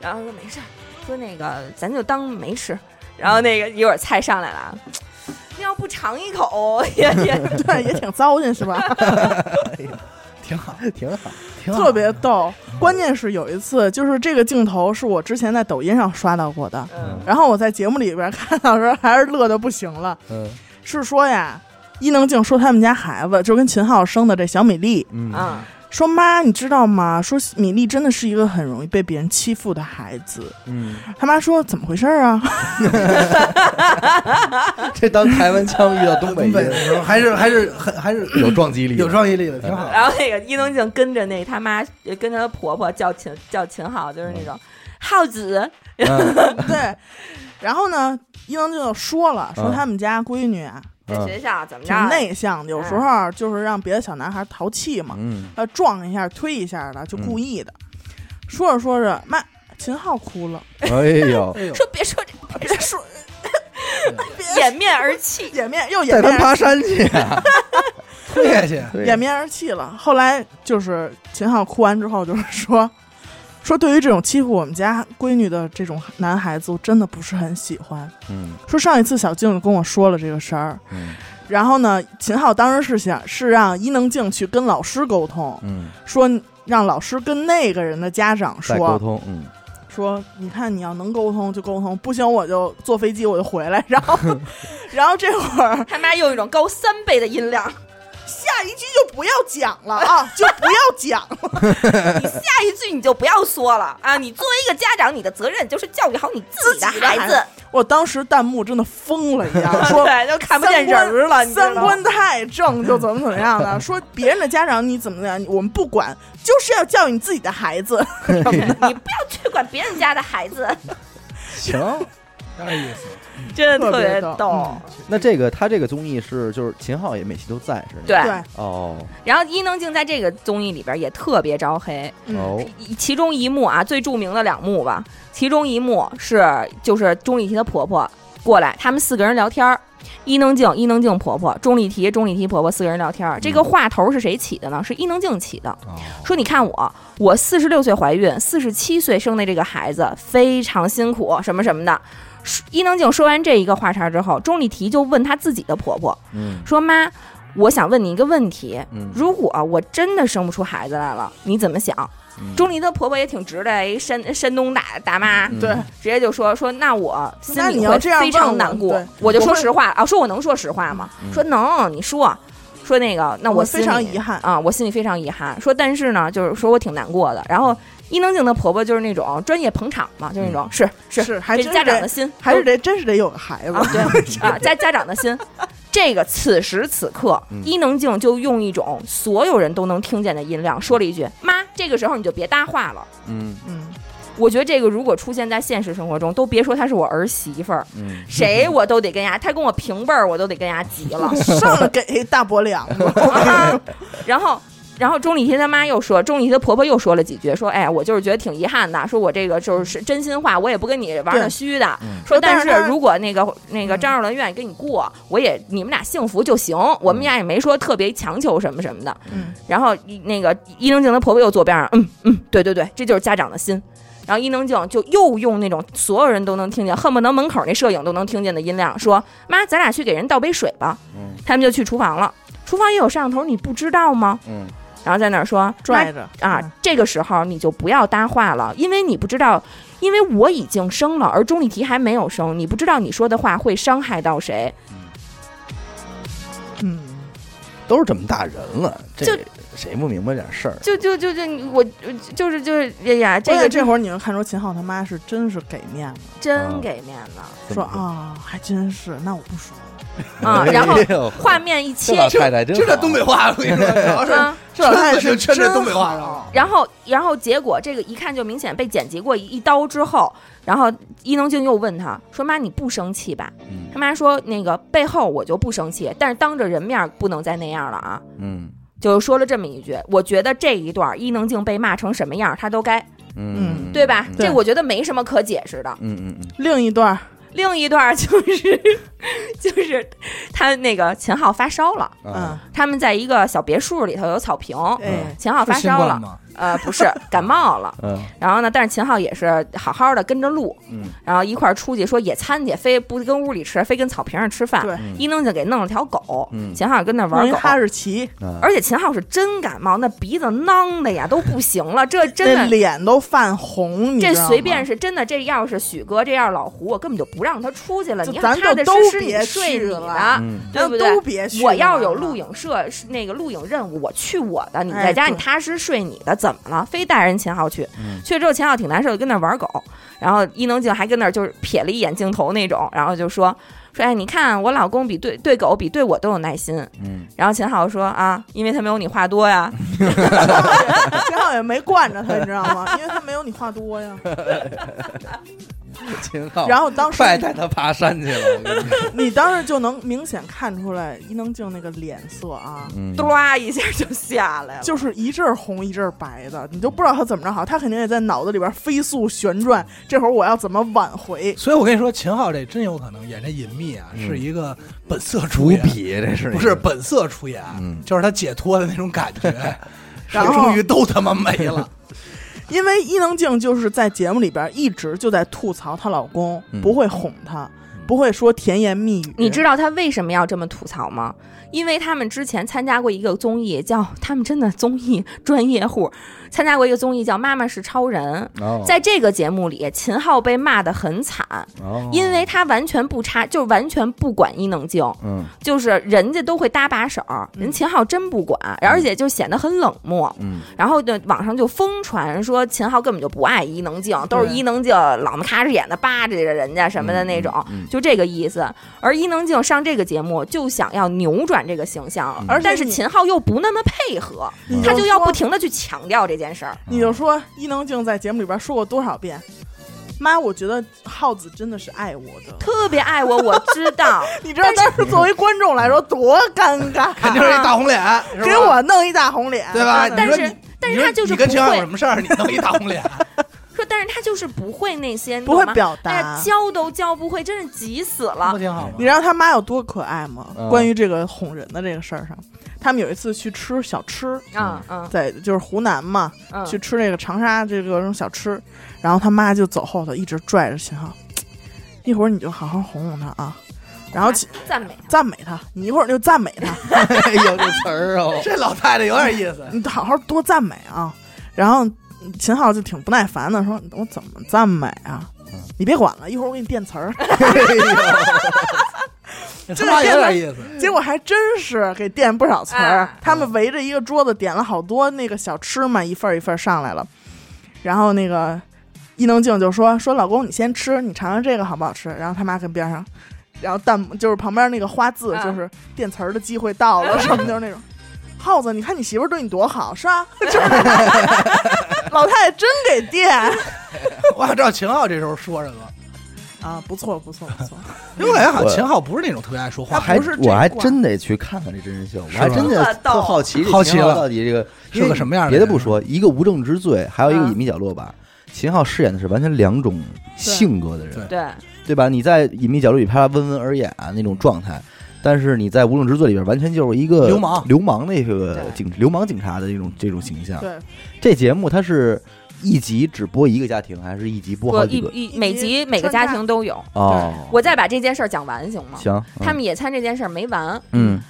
然后说没事儿，说那个咱就当没吃。然后那个一会儿菜上来了，你要不尝一口 也也对，也挺糟践是吧？挺好，挺好，挺好，特别逗。关键是有一次，就是这个镜头是我之前在抖音上刷到过的，嗯。然后我在节目里边看到的时候还是乐的不行了。嗯。是说呀，伊能静说他们家孩子就跟秦昊生的这小米粒，嗯。嗯说妈，你知道吗？说米粒真的是一个很容易被别人欺负的孩子。嗯，他妈说怎么回事儿啊？这当台湾腔遇到东北东北的时候还是还是很还是有撞击力，有撞击力的，挺好。然后那个伊能静跟着那他妈跟着她婆婆叫秦叫秦昊，就是那种耗子，嗯 对。然后呢，伊能静就说了，说嗯他们家闺女啊在嗯学校怎么着挺？内向的，有时候就是让别的小男孩淘气嘛，嗯呃，撞一下、推一下的，就故意的。说着说着，妈，秦昊哭了，哎呦，哎呦，说别说这，别说 掩面而泣。掩面又掩面他爬山去啊，推下去，对掩面而泣了。后来就是秦昊哭完之后，就是说说对于这种欺负我们家闺女的这种男孩子，我真的不是很喜欢。嗯说上一次小静跟我说了这个事儿，嗯然后呢，秦昊当时是想是让伊能静去跟老师沟通，嗯，说让老师跟那个人的家长说沟说通，嗯说，你看你要能沟通就沟通，不行我就坐飞机我就回来。然后，然后这会儿他妈用一种高三倍的音量，下一句就不要讲了啊，就不要讲了。你下一句你就不要说了啊！你作为一个家长，你的责任就是教育好你自己的孩孩子。我当时弹幕真的疯了一样，说对，就看不见人了，三观太正就怎么怎么样的，说别人的家长你怎么怎么样，我们不管，就是要教育你自己的孩子。你不要去管别人家的孩子，行。有意思。真的特别逗逗。那这个他这个综艺是就是秦昊也每期都在是吗？对，哦然后伊能静在这个综艺里边也特别招黑，其中一幕啊，最著名的两幕吧，其中一幕是就是钟丽缇的婆婆过来，他们四个人聊天儿。伊能静、伊能静婆婆、钟丽缇、钟丽缇婆婆四个人聊天儿，这个话头是谁起的呢？是伊能静起的。哦说你看我，我四十六岁怀孕，四十七岁生的这个孩子非常辛苦，什么什么的。说伊能静说完这一个话茬之后，钟丽缇就问她自己的婆婆嗯说：“妈，我想问你一个问题，嗯如果我真的生不出孩子来了，你怎么想？”嗯钟丽的婆婆也挺直的，一山山东大大妈，嗯对，直接就说说那我心里会非常难过对，我就说实话啊，说我能说实话吗？嗯说能，你说。说那个，那我心里非常遗憾啊，我心里非常遗憾。说，但是呢，就是说我挺难过的。然后，伊能静的婆婆就是那种专业捧场嘛，就是那种、是是是还是得家长的心，还是得真是得有个孩子。啊，对 啊，家家长的心。这个此时此刻，嗯。伊能静就用一种所有人都能听见的音量说了一句：“妈，这个时候你就别搭话了。嗯。嗯，”我觉得这个如果出现在现实生活中，都别说她是我儿媳妇儿，嗯，谁我都得跟丫，她跟我平辈儿，我都得跟丫急了。上来给大脖梁子，啊然后。然后钟丽缇她妈又说，钟丽缇的婆婆又说了几句，说：“哎，我就是觉得挺遗憾的，说我这个就是真心话，我也不跟你玩那虚的。嗯说但是如果那个那个嗯张若伦愿意跟你过，我也你们俩幸福就行，我们俩也没说特别强求什么什么的。嗯，然后那个伊能静她婆婆又坐边上，嗯嗯，对对对，这就是家长的心。然后伊能静就又用那种所有人都能听见，恨不得门口那摄影都能听见的音量说：“妈，咱俩去给人倒杯水吧。”嗯他们就去厨房了。厨房也有摄像头，你不知道吗？嗯然后在那儿说拽着啊嗯，这个时候你就不要搭话了，因为你不知道，因为我已经生了，而钟丽缇还没有生，你不知道你说的话会伤害到谁。嗯，都是这么大人了，这就谁不明白点事儿？就就就就我就是就是哎呀，这这个个这会儿你能看出秦昊他妈是真是给面子，真给面子说啊，还真是，那我不说了。啊！然后画面一切这老太太真好这这东北话，我跟你说，主要是啊，这老太太是真东北话。然后然后结果这个一看就明显被剪辑过一一刀之后，然后伊能静又问他说：“妈，你不生气吧？”嗯他妈说：“那个背后我就不生气，但是当着人面不能再那样了啊。”嗯就说了这么一句，我觉得这一段伊能静被骂成什么样，她都该，嗯，对吧？这我觉得没什么可解释的。嗯嗯嗯另一段另一段就是 就是他那个秦昊发烧了，嗯嗯，他们在一个小别墅里头有草坪，嗯，秦昊发烧了，呃，不是感冒了，嗯然后呢，但是秦昊也是好好的跟着录，嗯然后一块儿出去说野餐去，非不跟屋里吃，非跟草坪上吃饭。对，伊能静给弄了条狗，嗯秦昊跟那玩狗，哈士奇，嗯，而且秦昊是真感冒，那鼻子囔的呀都不行了，这真的。脸都泛红，你这知道吗随便是真的，这要是许哥，这要是老胡，我根本就不让他出去了。你咱就都实实你别睡你的，嗯对不对？别去。我要有录影社那个录影任务，我去我的，你在家你踏实睡你的，怎么了？非带人秦昊去，嗯去了之后秦昊挺难受，就跟那玩狗，然后伊能静还跟那儿就是瞥了一眼镜头那种，然后就说说哎，你看我老公比对对狗比对我都有耐心。嗯然后秦昊说啊，因为他没有你话多呀。秦昊也没惯着他，你知道吗？因为他没有你话多呀。秦昊，然后当时快带他爬山去了，我跟你说 你当时就能明显看出来伊能静那个脸色啊，嗯。嘟啦一下就下来了，就是一阵儿红一阵儿白的，你就不知道他怎么着好，他肯定也在脑子里边飞速旋转。这会儿我要怎么挽回？所以我跟你说，秦昊这真有可能演这隐秘啊，嗯。是一个本色出演，笔这是不是本色出演，嗯。就是他解脱的那种感觉，然后终于都他妈没了。因为伊能静就是在节目里边一直就在吐槽她老公，嗯不会哄她，不会说甜言蜜语。你知道她为什么要这么吐槽吗？因为他们之前参加过一个综艺，叫他们真的综艺专业户，参加过一个综艺叫《妈妈是超人》。哦在这个节目里，秦昊被骂得很惨，哦因为他完全不插，就完全不管伊能静，嗯就是人家都会搭把手，人秦昊真不管，而且就显得很冷漠。嗯然后呢，网上就疯传说秦昊根本就不爱伊能静，都是伊能静老么咔哧眼的巴着着人家什么的那种，就这个意思。而伊能静上这个节目就想要扭转这个形象，嗯而且但是秦昊又不那么配合，你他就要不停的去强调这件事儿。你就说伊能静在节目里边说过多少遍，妈，我觉得浩子真的是爱我的。特别爱我，我知道，你知道当时作为观众来说多尴尬，肯定是一大红脸，给我弄一大红脸，对吧？但是但是他就是你跟秦昊不会有什么事儿？你弄一大红脸，说，但是他就是不会那些，不会表达。教都教不会，真是急死了不。挺好吗你？知道他妈有多可爱吗？嗯关于这个哄人的这个事儿上，他们有一次去吃小吃，嗯嗯在就是湖南嘛，嗯，去吃那个长沙这个种小吃，然后他妈就走后头一直拽着秦昊，一会儿你就好好哄哄他啊，然后赞美赞美他，你一会儿就赞美他，有这词儿哦，这老太太有点意思。你好好多赞美啊。然后秦昊就挺不耐烦的说：“我怎么赞美啊？嗯你别管了，一会儿我给你垫词儿。这他妈有点意思。”结果还真是给垫不少词儿啊。他们围着一个桌子点了好多那个小吃嘛，一份儿一份儿上来了。然后那个伊能静就说：“说老公你先吃，你尝尝这个好不好吃？”然后他妈跟边上，然后弹就是旁边那个花字啊就是垫词儿的机会到了，什么 就是那种。耗子，你看你媳妇儿对你多好，是吧？就是老太太真给电 我想知道秦昊这时候说什么，啊，不错不错不错。因为我感觉好像秦昊不是那种特别爱说话的他还不是我还真得去看看这真人秀，我还真的特好奇这秦昊好奇了到底这个是个什么样的人别的不说，一个无证之罪，还有一个啊隐秘角落吧。秦昊饰演的是完全两种性格的人，对对，对吧？你在隐秘角落里拍他温文尔雅那种状态，但是你在无证之罪里边完全就是一个流氓流氓那个警流氓警察的这种这种形象。对，这节目它是一集只播一个家庭，还是一集播好几个？一一每集集每个家庭都有。哦，我再把这件事儿讲完行吗？行，嗯他们野餐这件事儿没完，嗯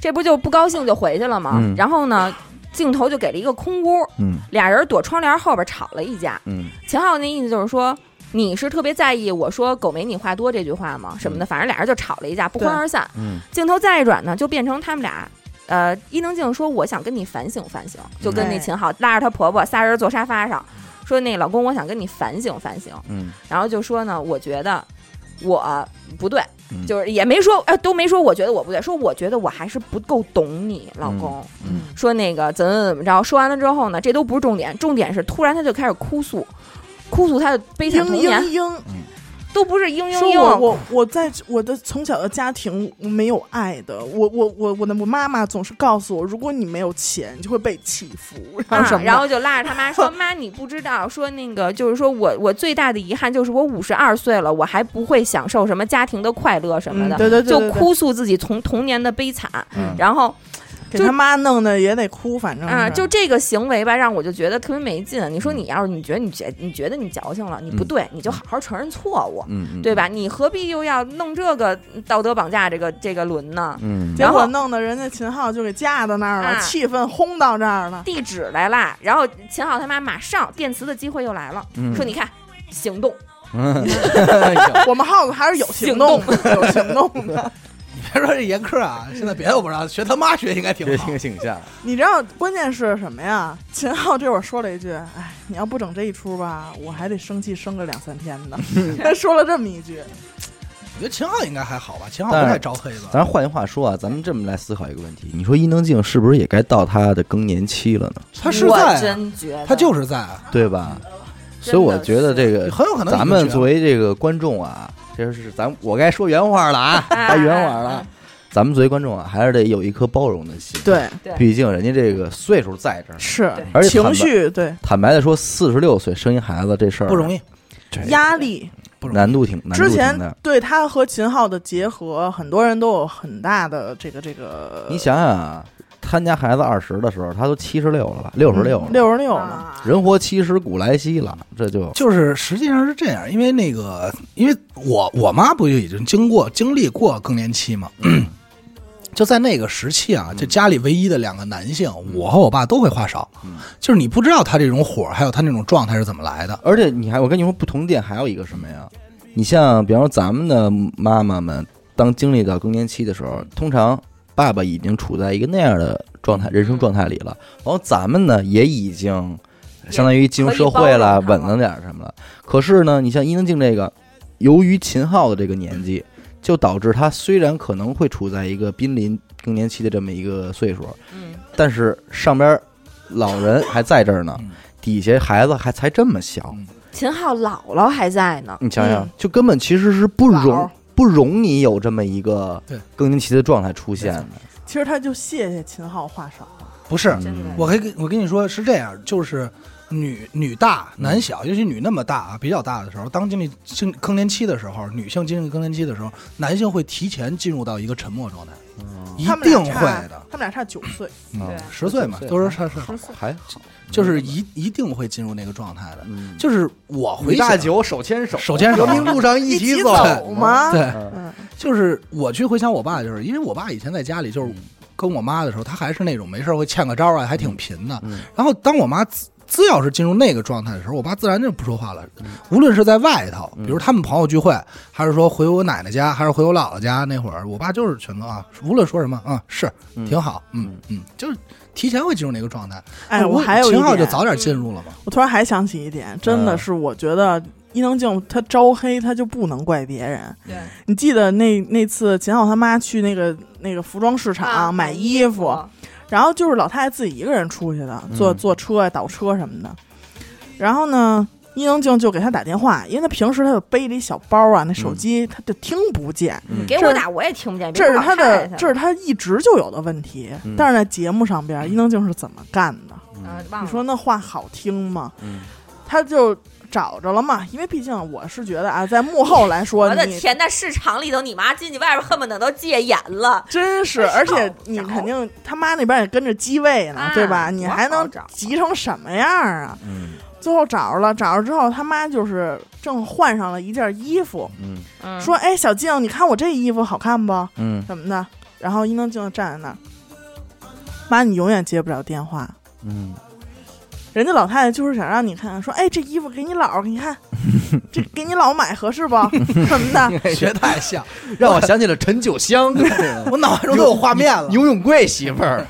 这不就不高兴就回去了吗？嗯然后呢，镜头就给了一个空屋，嗯俩人躲窗帘后边吵了一架。嗯秦昊那意思就是说。你是特别在意我说“狗没你话多”这句话吗？什么的，反正俩人就吵了一架，不欢而散。嗯。镜头再一转呢，就变成他们俩，呃，伊能静说：“我想跟你反省反省。”就跟那哎秦昊拉着她婆婆仨人坐沙发上，说：“那老公，我想跟你反省反省。嗯”然后就说呢，我觉得我不对，嗯。就是也没说，哎，都没说我觉得我不对，说我觉得我还是不够懂你，老公。嗯。说那个怎么怎么着，说完了之后呢，这都不是重点，重点是突然她就开始哭诉，哭诉他的悲惨童年，嘤嘤，都不是嘤嘤说嘤，我我我在我的从小的家庭没有爱的，我我我我的我妈妈总是告诉我，如果你没有钱，你就会被欺负，然后什么？啊，然后就拉着他妈说：“妈，你不知道，说那个就是说我我最大的遗憾就是我五十二岁了，我还不会享受什么家庭的快乐什么的，嗯对对对就对对。哭诉自己从童年的悲惨。嗯。然后给他妈弄的也得哭，反正啊，就这个行为吧，让我就觉得特别没劲。你说嗯你要是你觉得你觉你觉得你矫情了，你不对，你就好好承认错误，对吧？你何必又要弄这个道德绑架这个这个轮呢？嗯，结果弄得人家秦昊就给架到那儿了，啊气氛轰到这儿了。地址来啦，然后秦昊他妈马上电磁的机会又来了，嗯说你看行动。我们耗子还是有行动的，有行动的。说这严苛啊，现在别的我不知道，学他妈学应该挺这好。挺形象，你知道关键是什么呀？秦昊这会儿说了一句：“哎，你要不整这一出吧，我还得生气生个两三天呢。”他说了这么一句，我觉得秦昊应该还好吧，秦昊不太招黑吧？咱换句话说啊，咱们这么来思考一个问题：你说伊能静是不是也该到她的更年期了呢？我他是在啊，真觉得他就是在啊，对吧？所以我觉得这个很有可能咱们作为这个观众啊，这是咱我该说原话了啊，哎该原话了。咱们作为观众啊，还是得有一颗包容的心。，对，毕竟人家这个岁数在这儿。是而且情绪，对坦白的说，四十六岁生一孩子这事儿不容易，压力。不容易。难度挺难度之前。对他和秦昊的结合，很多人都有很大的这个这个。你想想啊，他家孩子二十的时候，他都七十六了吧，六十六了，六十六了，啊人活七十古来稀了，这就就是实际上是这样，因为那个，因为我我妈不就已经经过经历过更年期嘛，就在那个时期啊，就家里唯一的两个男性，我和我爸都会话少，嗯。就是你不知道他这种火，还有他那种状态是怎么来的。而且你还，我跟你说，不同点还有一个什么呀？你像，比方说咱们的妈妈们，当经历到更年期的时候，通常爸爸已经处在一个那样的状态、人生状态里了，然后咱们呢也已经相当于进入社会了，稳了点儿什么了。可是呢，你像伊能静这个，由于秦昊的这个年纪，就导致他虽然可能会处在一个濒临更年期的这么一个岁数，嗯，但是上边老人还在这儿呢嗯，底下孩子还才这么小。嗯秦昊姥姥还在呢，你想想嗯，就根本其实是不容不容你有这么一个对更年期的状态出现的。其实他就谢谢秦昊话少。不是，嗯我可以跟我跟你说是这样，就是女女大男小，尤其女那么大啊，比较大的时候，当经历经更年期的时候，女性经历更年期的时候，男性会提前进入到一个沉默状态，一他们俩定会差的。他们俩差九岁，嗯对十岁嘛，都是差是十岁。还就是一一定会进入那个状态的。嗯就是我回想大酒手牵手，手牵手革命路上一起起走吗？对，嗯嗯，就是我去回想我爸，就是因为我爸以前在家里就是跟我妈的时候，他还是那种没事儿会欠个招啊，还挺贫的。嗯然后当我妈自自要是进入那个状态的时候，我爸自然就不说话了。无论是在外头，嗯比如他们朋友聚会，还是说回我奶奶家，还是回我姥姥家那会儿，我爸就是选择啊，无论说什么啊，是嗯挺好，嗯嗯，就是提前会进入那个状态。哎，我还有一秦昊就，早点进入了嘛。我突然还想起一点，真的嗯是我觉得伊能静她招黑，她就不能怪别人。对，你记得那那次秦昊他妈去那个那个服装市场、啊买衣服，然后就是老太太自己一个人出去的，坐嗯坐车啊、倒车什么的。然后呢，伊能静就给他打电话，因为他平时他就背着一小包啊，那手机他就听不见。嗯这是你给我打我也听不见，这是他的，这这是他一直就有的问题。嗯但是在节目上边，伊能静是怎么干的？你说那话好听吗？嗯他就找着了嘛，因为毕竟我是觉得啊，在幕后来说，你我的天，那市场里头，你妈进去外边恨不得都戒严了。真是，而且你肯定他妈那边也跟着机位呢，啊对吧？你还能急成什么样啊？嗯最后找着了，找着之后，他妈就是正换上了一件衣服，嗯嗯说：“哎，小静，你看我这衣服好看不？嗯怎么的。”然后伊能静站在那儿，妈，你永远接不了电话，嗯，人家老太太就是想让你看，说，哎，这衣服给你姥，你看，这给你姥买合适不？什么的，学太像，让我想起了陈九香，我脑海中都有画面了。游泳贵媳妇儿，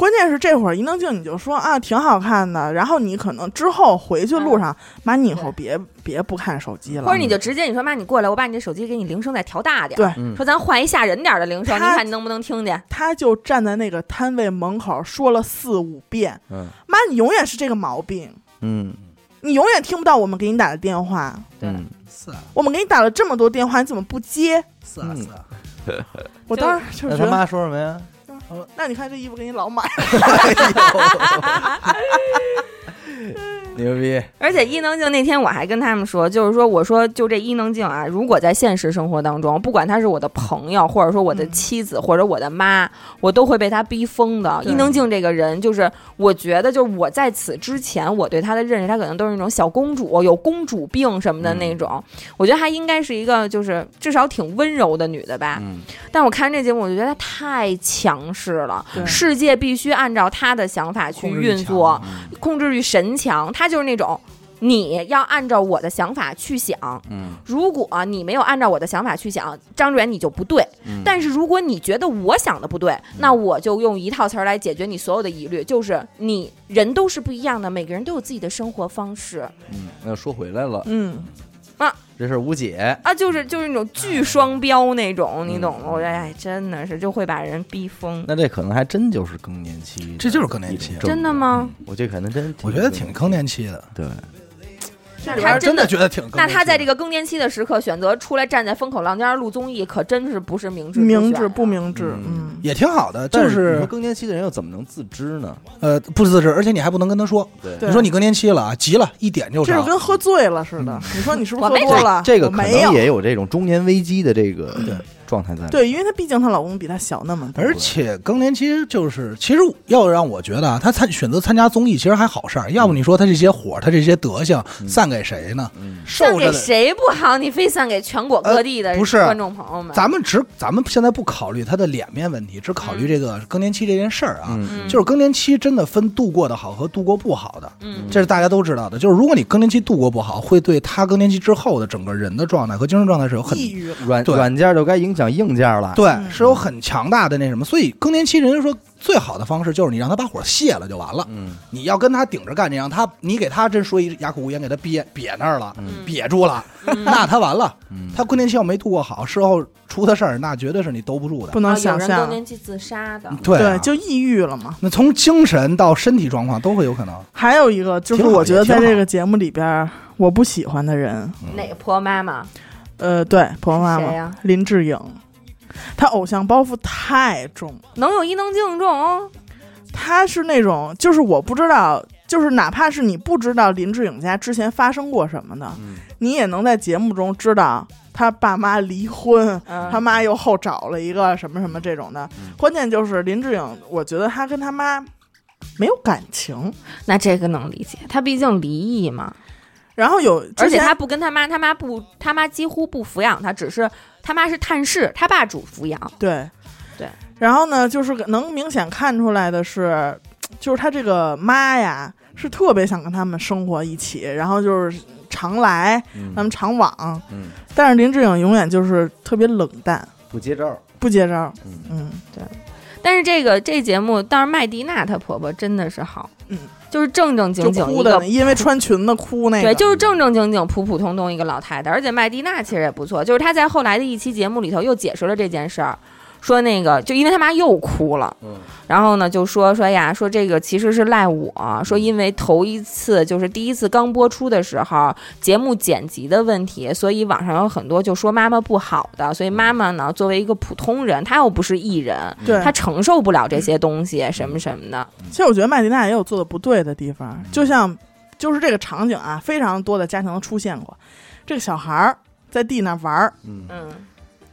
关键是这会儿伊能静你就说啊挺好看的，然后你可能之后回去路上，妈你以后别别不看手机了，或者你就直接你说妈，你过来，我把你这手机给你铃声再调大点儿。对嗯说咱换一吓人点儿的铃声，你看你能不能听见？他就站在那个摊位门口说了四五遍，嗯妈你永远是这个毛病，嗯你永远听不到我们给你打的电话，对，是啊我们给你打了这么多电话，你怎么不接？是啊嗯是啊，我当时 就是他觉得，妈说什么呀？那你看这衣服给你老买，牛逼，而且伊能静那天我还跟他们说，就是说我说就这伊能静啊，如果在现实生活当中，不管她是我的朋友，或者说我的嗯妻子，或者我的妈，我都会被她逼疯的。伊能静这个人，就是我觉得就是我在此之前我对她的认识，她可能都是那种小公主，有公主病什么的那种。我觉得她应该是一个就是至少挺温柔的女的吧。嗯但我看这节目，我就觉得她太强势了，世界必须按照她的想法去运作。控制欲神强，他就是那种你要按照我的想法去想。嗯。如果你没有按照我的想法去想，张志远你就不对。嗯，但是如果你觉得我想的不对，那我就用一套词儿来解决你所有的疑虑，就是你人都是不一样的，每个人都有自己的生活方式。嗯，那说回来了，嗯，这事无解，啊，就是就是那种巨双标那种，你懂吗？嗯我觉得哎，真的是就会把人逼疯。那这可能还真就是更年期，这就是更年期真的吗？我这可能真，我觉得挺更年期的，对，他真的真的觉得挺。那他在这个更年期的时刻选择出来站在风口浪尖儿录综艺，可真是不是明智之明智不明智，嗯嗯，也挺好的，就但是更年期的人又怎么能自知呢？呃不自知，而且你还不能跟他说，你说你更年期了啊，急了一点就着。这就跟喝醉了似的。你说你是不是喝多了？这个可能也有这种中年危机的这个对状态在。对，因为她毕竟她老公比她小那么多，而且更年期就是，其实要让我觉得啊，她参选择参加综艺其实还好事儿。要不你说她这些火，她这些德行散给谁呢？嗯散给谁不好？你非散给全国各地的呃不是观众朋友们。咱们只咱们现在不考虑她的脸面问题，只考虑这个更年期这件事儿啊。就是更年期真的分度过的好和度过不好的，嗯这是大家都知道的。就是如果你更年期度过不好，会对她更年期之后的整个人的状态和精神状态是有很抑郁。软软件就该影响硬件了。对嗯是有很强大的那什么。所以更年期人家说最好的方式就是你让他把火泄了就完了。嗯你要跟他顶着干，你让他你给他真说一哑口无言，给他憋憋那儿了，嗯憋住了，嗯那他完了。嗯，他更年期要没度过好，事后出的事儿，那绝对是你兜不住的不。啊能想象更，年期自杀的，对就抑郁了嘛。那从精神到身体状况都会有可能。还有一个就是，我觉得在这个节目里边，我不喜欢的人，哪个婆妈妈？呃，对，婆婆妈妈林志颖，他偶像包袱太重，能有伊能静重？她是那种，就是我不知道，就是哪怕是你不知道林志颖家之前发生过什么的，嗯你也能在节目中知道他爸妈离婚，嗯，他妈又后找了一个什么什么这种的。嗯关键就是林志颖，我觉得他跟他妈没有感情，那这个能理解，他毕竟离异嘛，然后有，而且他不跟他妈，他妈不，他妈几乎不抚养他，只是他妈是探视，他爸主抚养。对。对，然后呢，就是能明显看出来的是，就是他这个妈呀，是特别想跟他们生活一起，然后就是常来，嗯他们常往，嗯，但是林志颖永远就是特别冷淡，不接招。不接招，嗯。嗯，但是这个这节目，倒是麦迪娜她婆婆真的是好，嗯，就是正正经经一个哭的，因为穿裙子哭那个，对，就是正正经经、普普通通一个老太太，而且麦迪娜其实也不错，就是她在后来的一期节目里头又解释了这件事儿，说那个就因为他妈又哭了，嗯。然后呢就说说呀，说这个其实是赖我，说因为头一次就是第一次刚播出的时候，节目剪辑的问题，所以网上有很多就说妈妈不好的，所以妈妈呢作为一个普通人，她又不是艺人，对。她承受不了这些东西什么什么的，其实我觉得麦迪娜也有做的不对的地方，就像就是这个场景啊，非常多的家庭都出现过。这个小孩儿在地那玩儿，嗯。嗯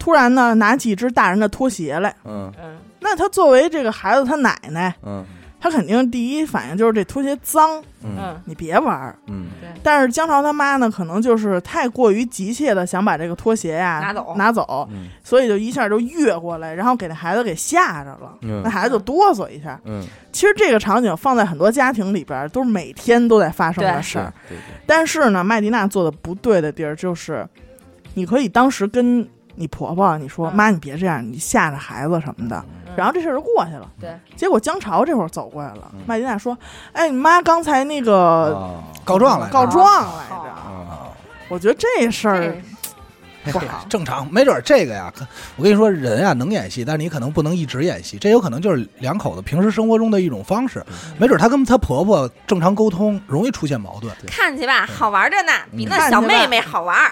突然呢拿起一只大人的拖鞋来，嗯。嗯。那他作为这个孩子他奶奶，嗯。他他肯定第一反应就是这拖鞋脏，嗯。嗯，你别玩儿。嗯。但是姜潮他妈呢，可能就是太过于急切的想把这个拖鞋呀拿走。拿走，嗯。所以就一下就越过来，然后给那孩子给吓着了，嗯。那孩子就哆嗦一下。嗯，其实这个场景放在很多家庭里边，都是每天都在发生的事儿。对对。但是呢，麦迪娜做的不对的地儿就是，你可以当时跟你婆婆你说：“嗯妈，你别这样，你吓着孩子什么的。”嗯然后这事儿就过去了。对，结果江潮这会儿走过来了嗯，麦迪娜说：“哎，你妈刚才那个啊告状来着告状来着。啊，我觉得这事儿不好。正常，没准儿这个呀，可我跟你说，人啊能演戏，但是你可能不能一直演戏，这有可能就是两口子平时生活中的一种方式。没准儿她跟她婆婆正常沟通，容易出现矛盾。看去吧，好玩着呢，比那小妹妹好玩儿。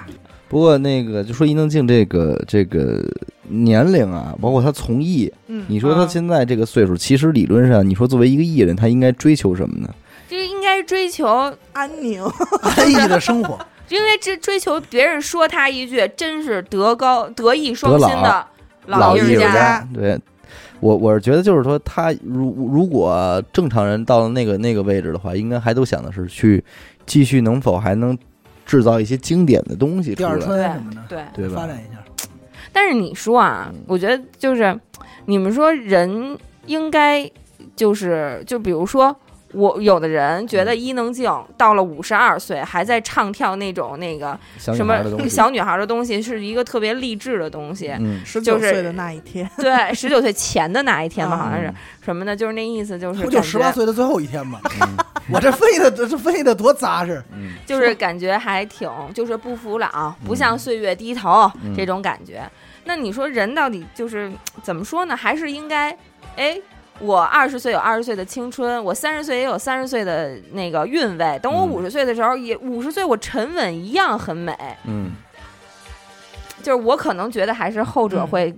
不过那个就说伊能静这个这个年龄啊，包括她从艺，嗯，你说她嗯现在这个岁数，其实理论上，你说作为一个艺人，她应该追求什么呢？就应该追求，安宁，安逸的生活，因 为这追求别人说他一句，真是德高德艺双馨的老艺术艺术家。对。我我是觉得，就是说，他如如果正常人到了那个那个位置的话，应该还都想的是去继续能否还能制造一些经典的东西出第二来，春什么的，对，对吧发？展一下。但是你说啊嗯，我觉得就是你们说人应该就是就比如说。我有的人觉嗯得伊能静到了五十二岁还在唱跳那种那个什么 小女孩的东西，是一个特别励志的东西。嗯，十就是九岁的那一天，对，十九岁前的那一天吧，嗯好像是什么呢？就是那意思，就是不就十八岁的最后一天吗？嗯我这分析的这分析的多扎实。嗯就是感觉还挺，就是不服老，不向岁月低头、嗯这种感觉。那你说人到底就是怎么说呢？还是应该，哎，我二十岁有二十岁的青春，我三十岁也有三十岁的那个韵味。等我嗯五十岁的时候，也五十岁我沉稳一样很美。嗯就是我可能觉得还是后者嗯会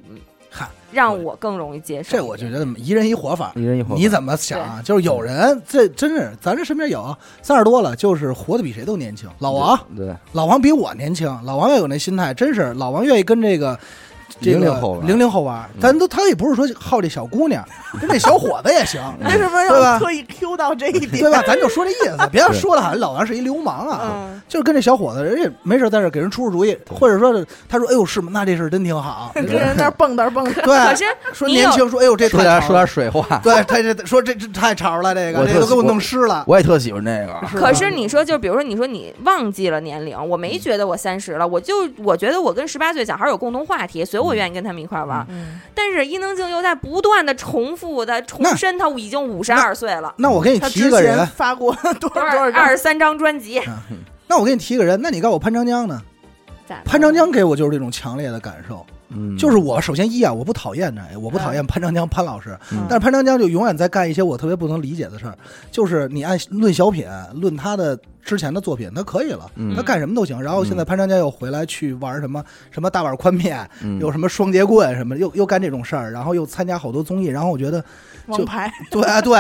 嗨，让我更容易接受。这我就觉得一人一活法。一人一活法，你怎么想啊？就是有人这真是，咱这身边有三十多了，就是活得比谁都年轻。老王，对老王比我年轻，老王也有那心态，真是老王愿意跟这个。这个00后玩零零后玩，咱都他也不是说好这小姑娘，跟这小伙子也行，为什么要特意 Q 到这一点？对吧？咱就说这意思，别说的好像老王是一流氓啊，嗯，就是跟这小伙子，人家没事在这给人出出主意，或者说是他说，哎呦是吗？那这事儿真挺好，跟人那蹦跶蹦跶，对，可是说年轻，说哎呦这说点说点太潮了，水话，对，他这说这这太潮了，这个这都给我我弄湿了，我也特喜欢这个，可是你说，就比如说，你说你忘记了年龄，我没觉得我三十了，我就我觉得我跟十八岁小孩有共同话题，所以我愿意跟他们一块玩。嗯但是伊能静又在不断的重复的重申，他已经五十二岁了，那我给你提一个人，发过多多少多少张？二十三张专辑，那我给你提一个人，那你告诉我潘长江呢？咋潘长江给我就是这种强烈的感受，嗯，就是我首先一啊，我不讨厌这，我不讨厌潘长江潘老师，嗯。但是潘长江就永远在干一些我特别不能理解的事儿，就是你按论小品，论他的之前的作品，他可以了，嗯。他干什么都行。然后现在潘长江又回来去玩什么什么大碗宽面，嗯。有什么双截棍什么，又又干这种事儿，然后又参加好多综艺，然后我觉得王牌，对啊对，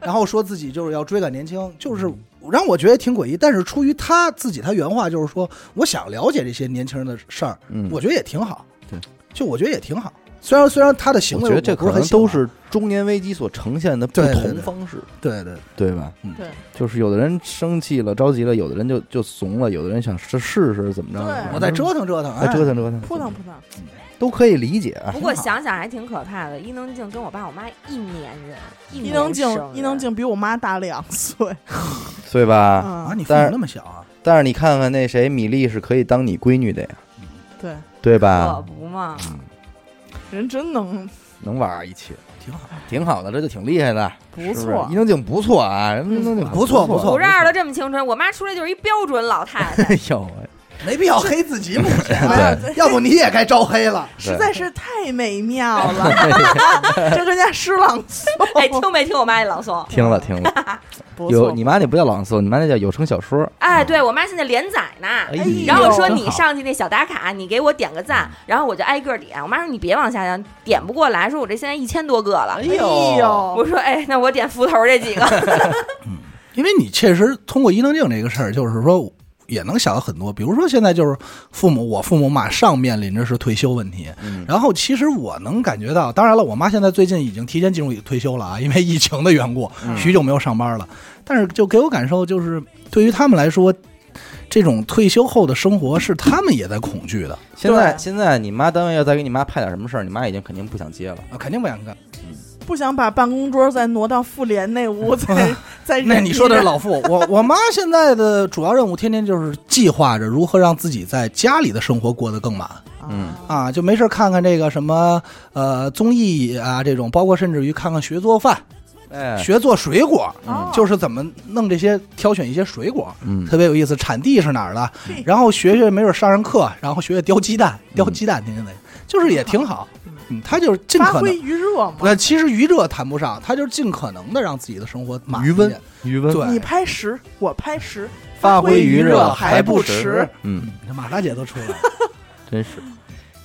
然后说自己就是要追赶年轻，就是让我觉得挺诡异。但是出于他自己，他原话就是说，我想了解这些年轻人的事儿，嗯。我觉得也挺好。对，就我觉得也挺好。虽然虽然他的行为我觉得这可能都是中年危机所呈现的不同方式，对对对。吧？嗯。对，就是有的人生气了、着急了，有的人就就怂了，有的人想试试试怎么着，对。我再折腾折腾，再哎。折腾折腾，扑腾扑腾，都可以理解啊。不。过想想还挺可怕的，伊能静跟我爸我妈一年人，伊能静，伊能静比我妈大两岁，对吧？啊，嗯，你父母但是那么小啊？但是你看看那谁，米粒是可以当你闺女的呀，对，可对吧？可不嘛。人真能能玩儿一起，挺好。挺好的，这就挺厉害的，不是不是错伊，能静不错啊，人伊能静不错不错五十二了这么青春，我妈出来就是一标准老太太。哎呦喂，没必要黑自己母亲，对要不你也该招黑了。实在是太美妙了，这跟家诗朗诵，哎，听没听我妈那朗诵？听了听了，有你妈那不叫朗诵，你妈那叫有声小说。哎，对我妈现在连载呢。哎然后说你上去那小打卡，你给我点个赞，然后我就挨个点。我妈说你别往下点，点不过来，说我这现在一千多个了。哎呦，我说哎，那我点斧头这几个。因为你确实通过伊能静这个事儿，就是说，也能想到很多，比如说现在就是父母，我父母马上面临着是退休问题，嗯然后其实我能感觉到，当然了，我妈现在最近已经提前进入退休了啊，因为 疫情的缘故，嗯许久没有上班了。但是就给我感受就是，对于他们来说，这种退休后的生活是他们也在恐惧的现在现在你妈单位要再给你妈派点什么事儿，你妈已经肯定不想接了。啊，肯定不想干。不想把办公桌再挪到妇联那屋，再再那你说的是老傅，我我妈现在的主要任务，天天就是计划着如何让自己在家里的生活过得更满。嗯啊，就没事看看这个什么呃综艺啊，这种，包括甚至于看看学做饭、哎，学做水果，哦就是怎么弄这些挑选一些水果，嗯特别有意思。产地是哪儿的嘿？然后学学，没准上上课，然后学学雕鸡蛋，雕鸡蛋，天天的，就是也挺好。嗯，他就是尽可能。发挥余热嘛。那，其实余热谈不上，他就是尽可能的让自己的生活满余温余温，对你拍十，我拍十，发挥余热热还不迟。嗯，你看马大姐都出来了，真是。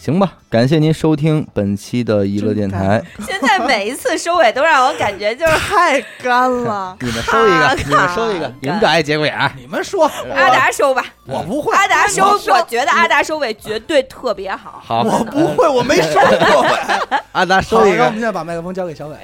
行吧，感谢您收听本期的娱乐电台。现在每一次收尾都让我感觉就是太干了。你们收一个，你们收一个，你们找一节骨眼儿。你们说，阿达收吧，我不会，阿达收，我我觉得阿达收尾绝对特别好。好，我不会，我没收过。阿达，收一个让我们。现在把麦克风交给小伟。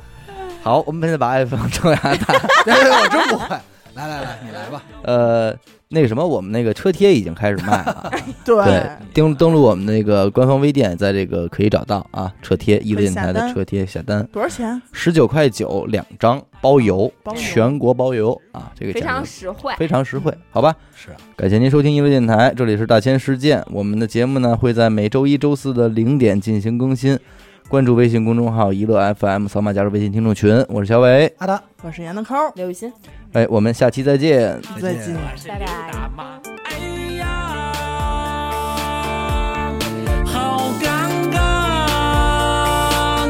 好，我们现在把 iPhone 交给阿达。对对，我真不会。来来来，你来吧。呃，那个什么，我们那个车贴已经开始卖了。对对，登登录我们那个官方微店，在这个可以找到啊，车贴娱乐可以电台的车贴下单，多少钱？十九块九两张，包邮，全国包邮啊，这个非常实惠，非常实惠，好吧？是，感谢您收听一路电台，这里是大千世界，我们的节目呢会在每周一周四的零点进行更新。关注微信公众号“一乐 FM”，扫码加入微信听众群。我是小伟，阿达，我是闫德抠，刘雨欣，哎，我们下期再见。再见。拜拜。哎呀，好尴尬，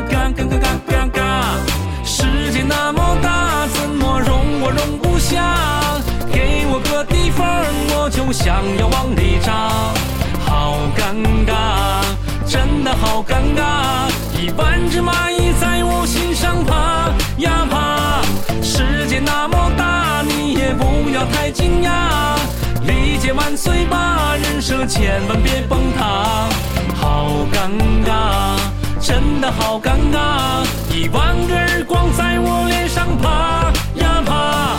尴尬尴尬尴尬，世界那么大，怎么容我容不下？给我个地方，我就想要往里扎，好尴尬，真的好尴尬，一万只蚂蚁在我心上爬呀爬，世界那么大，你也不要太惊讶。理解万岁吧，人生千万别崩塌。好尴尬，真的好尴尬，一万个耳光在我脸上爬呀爬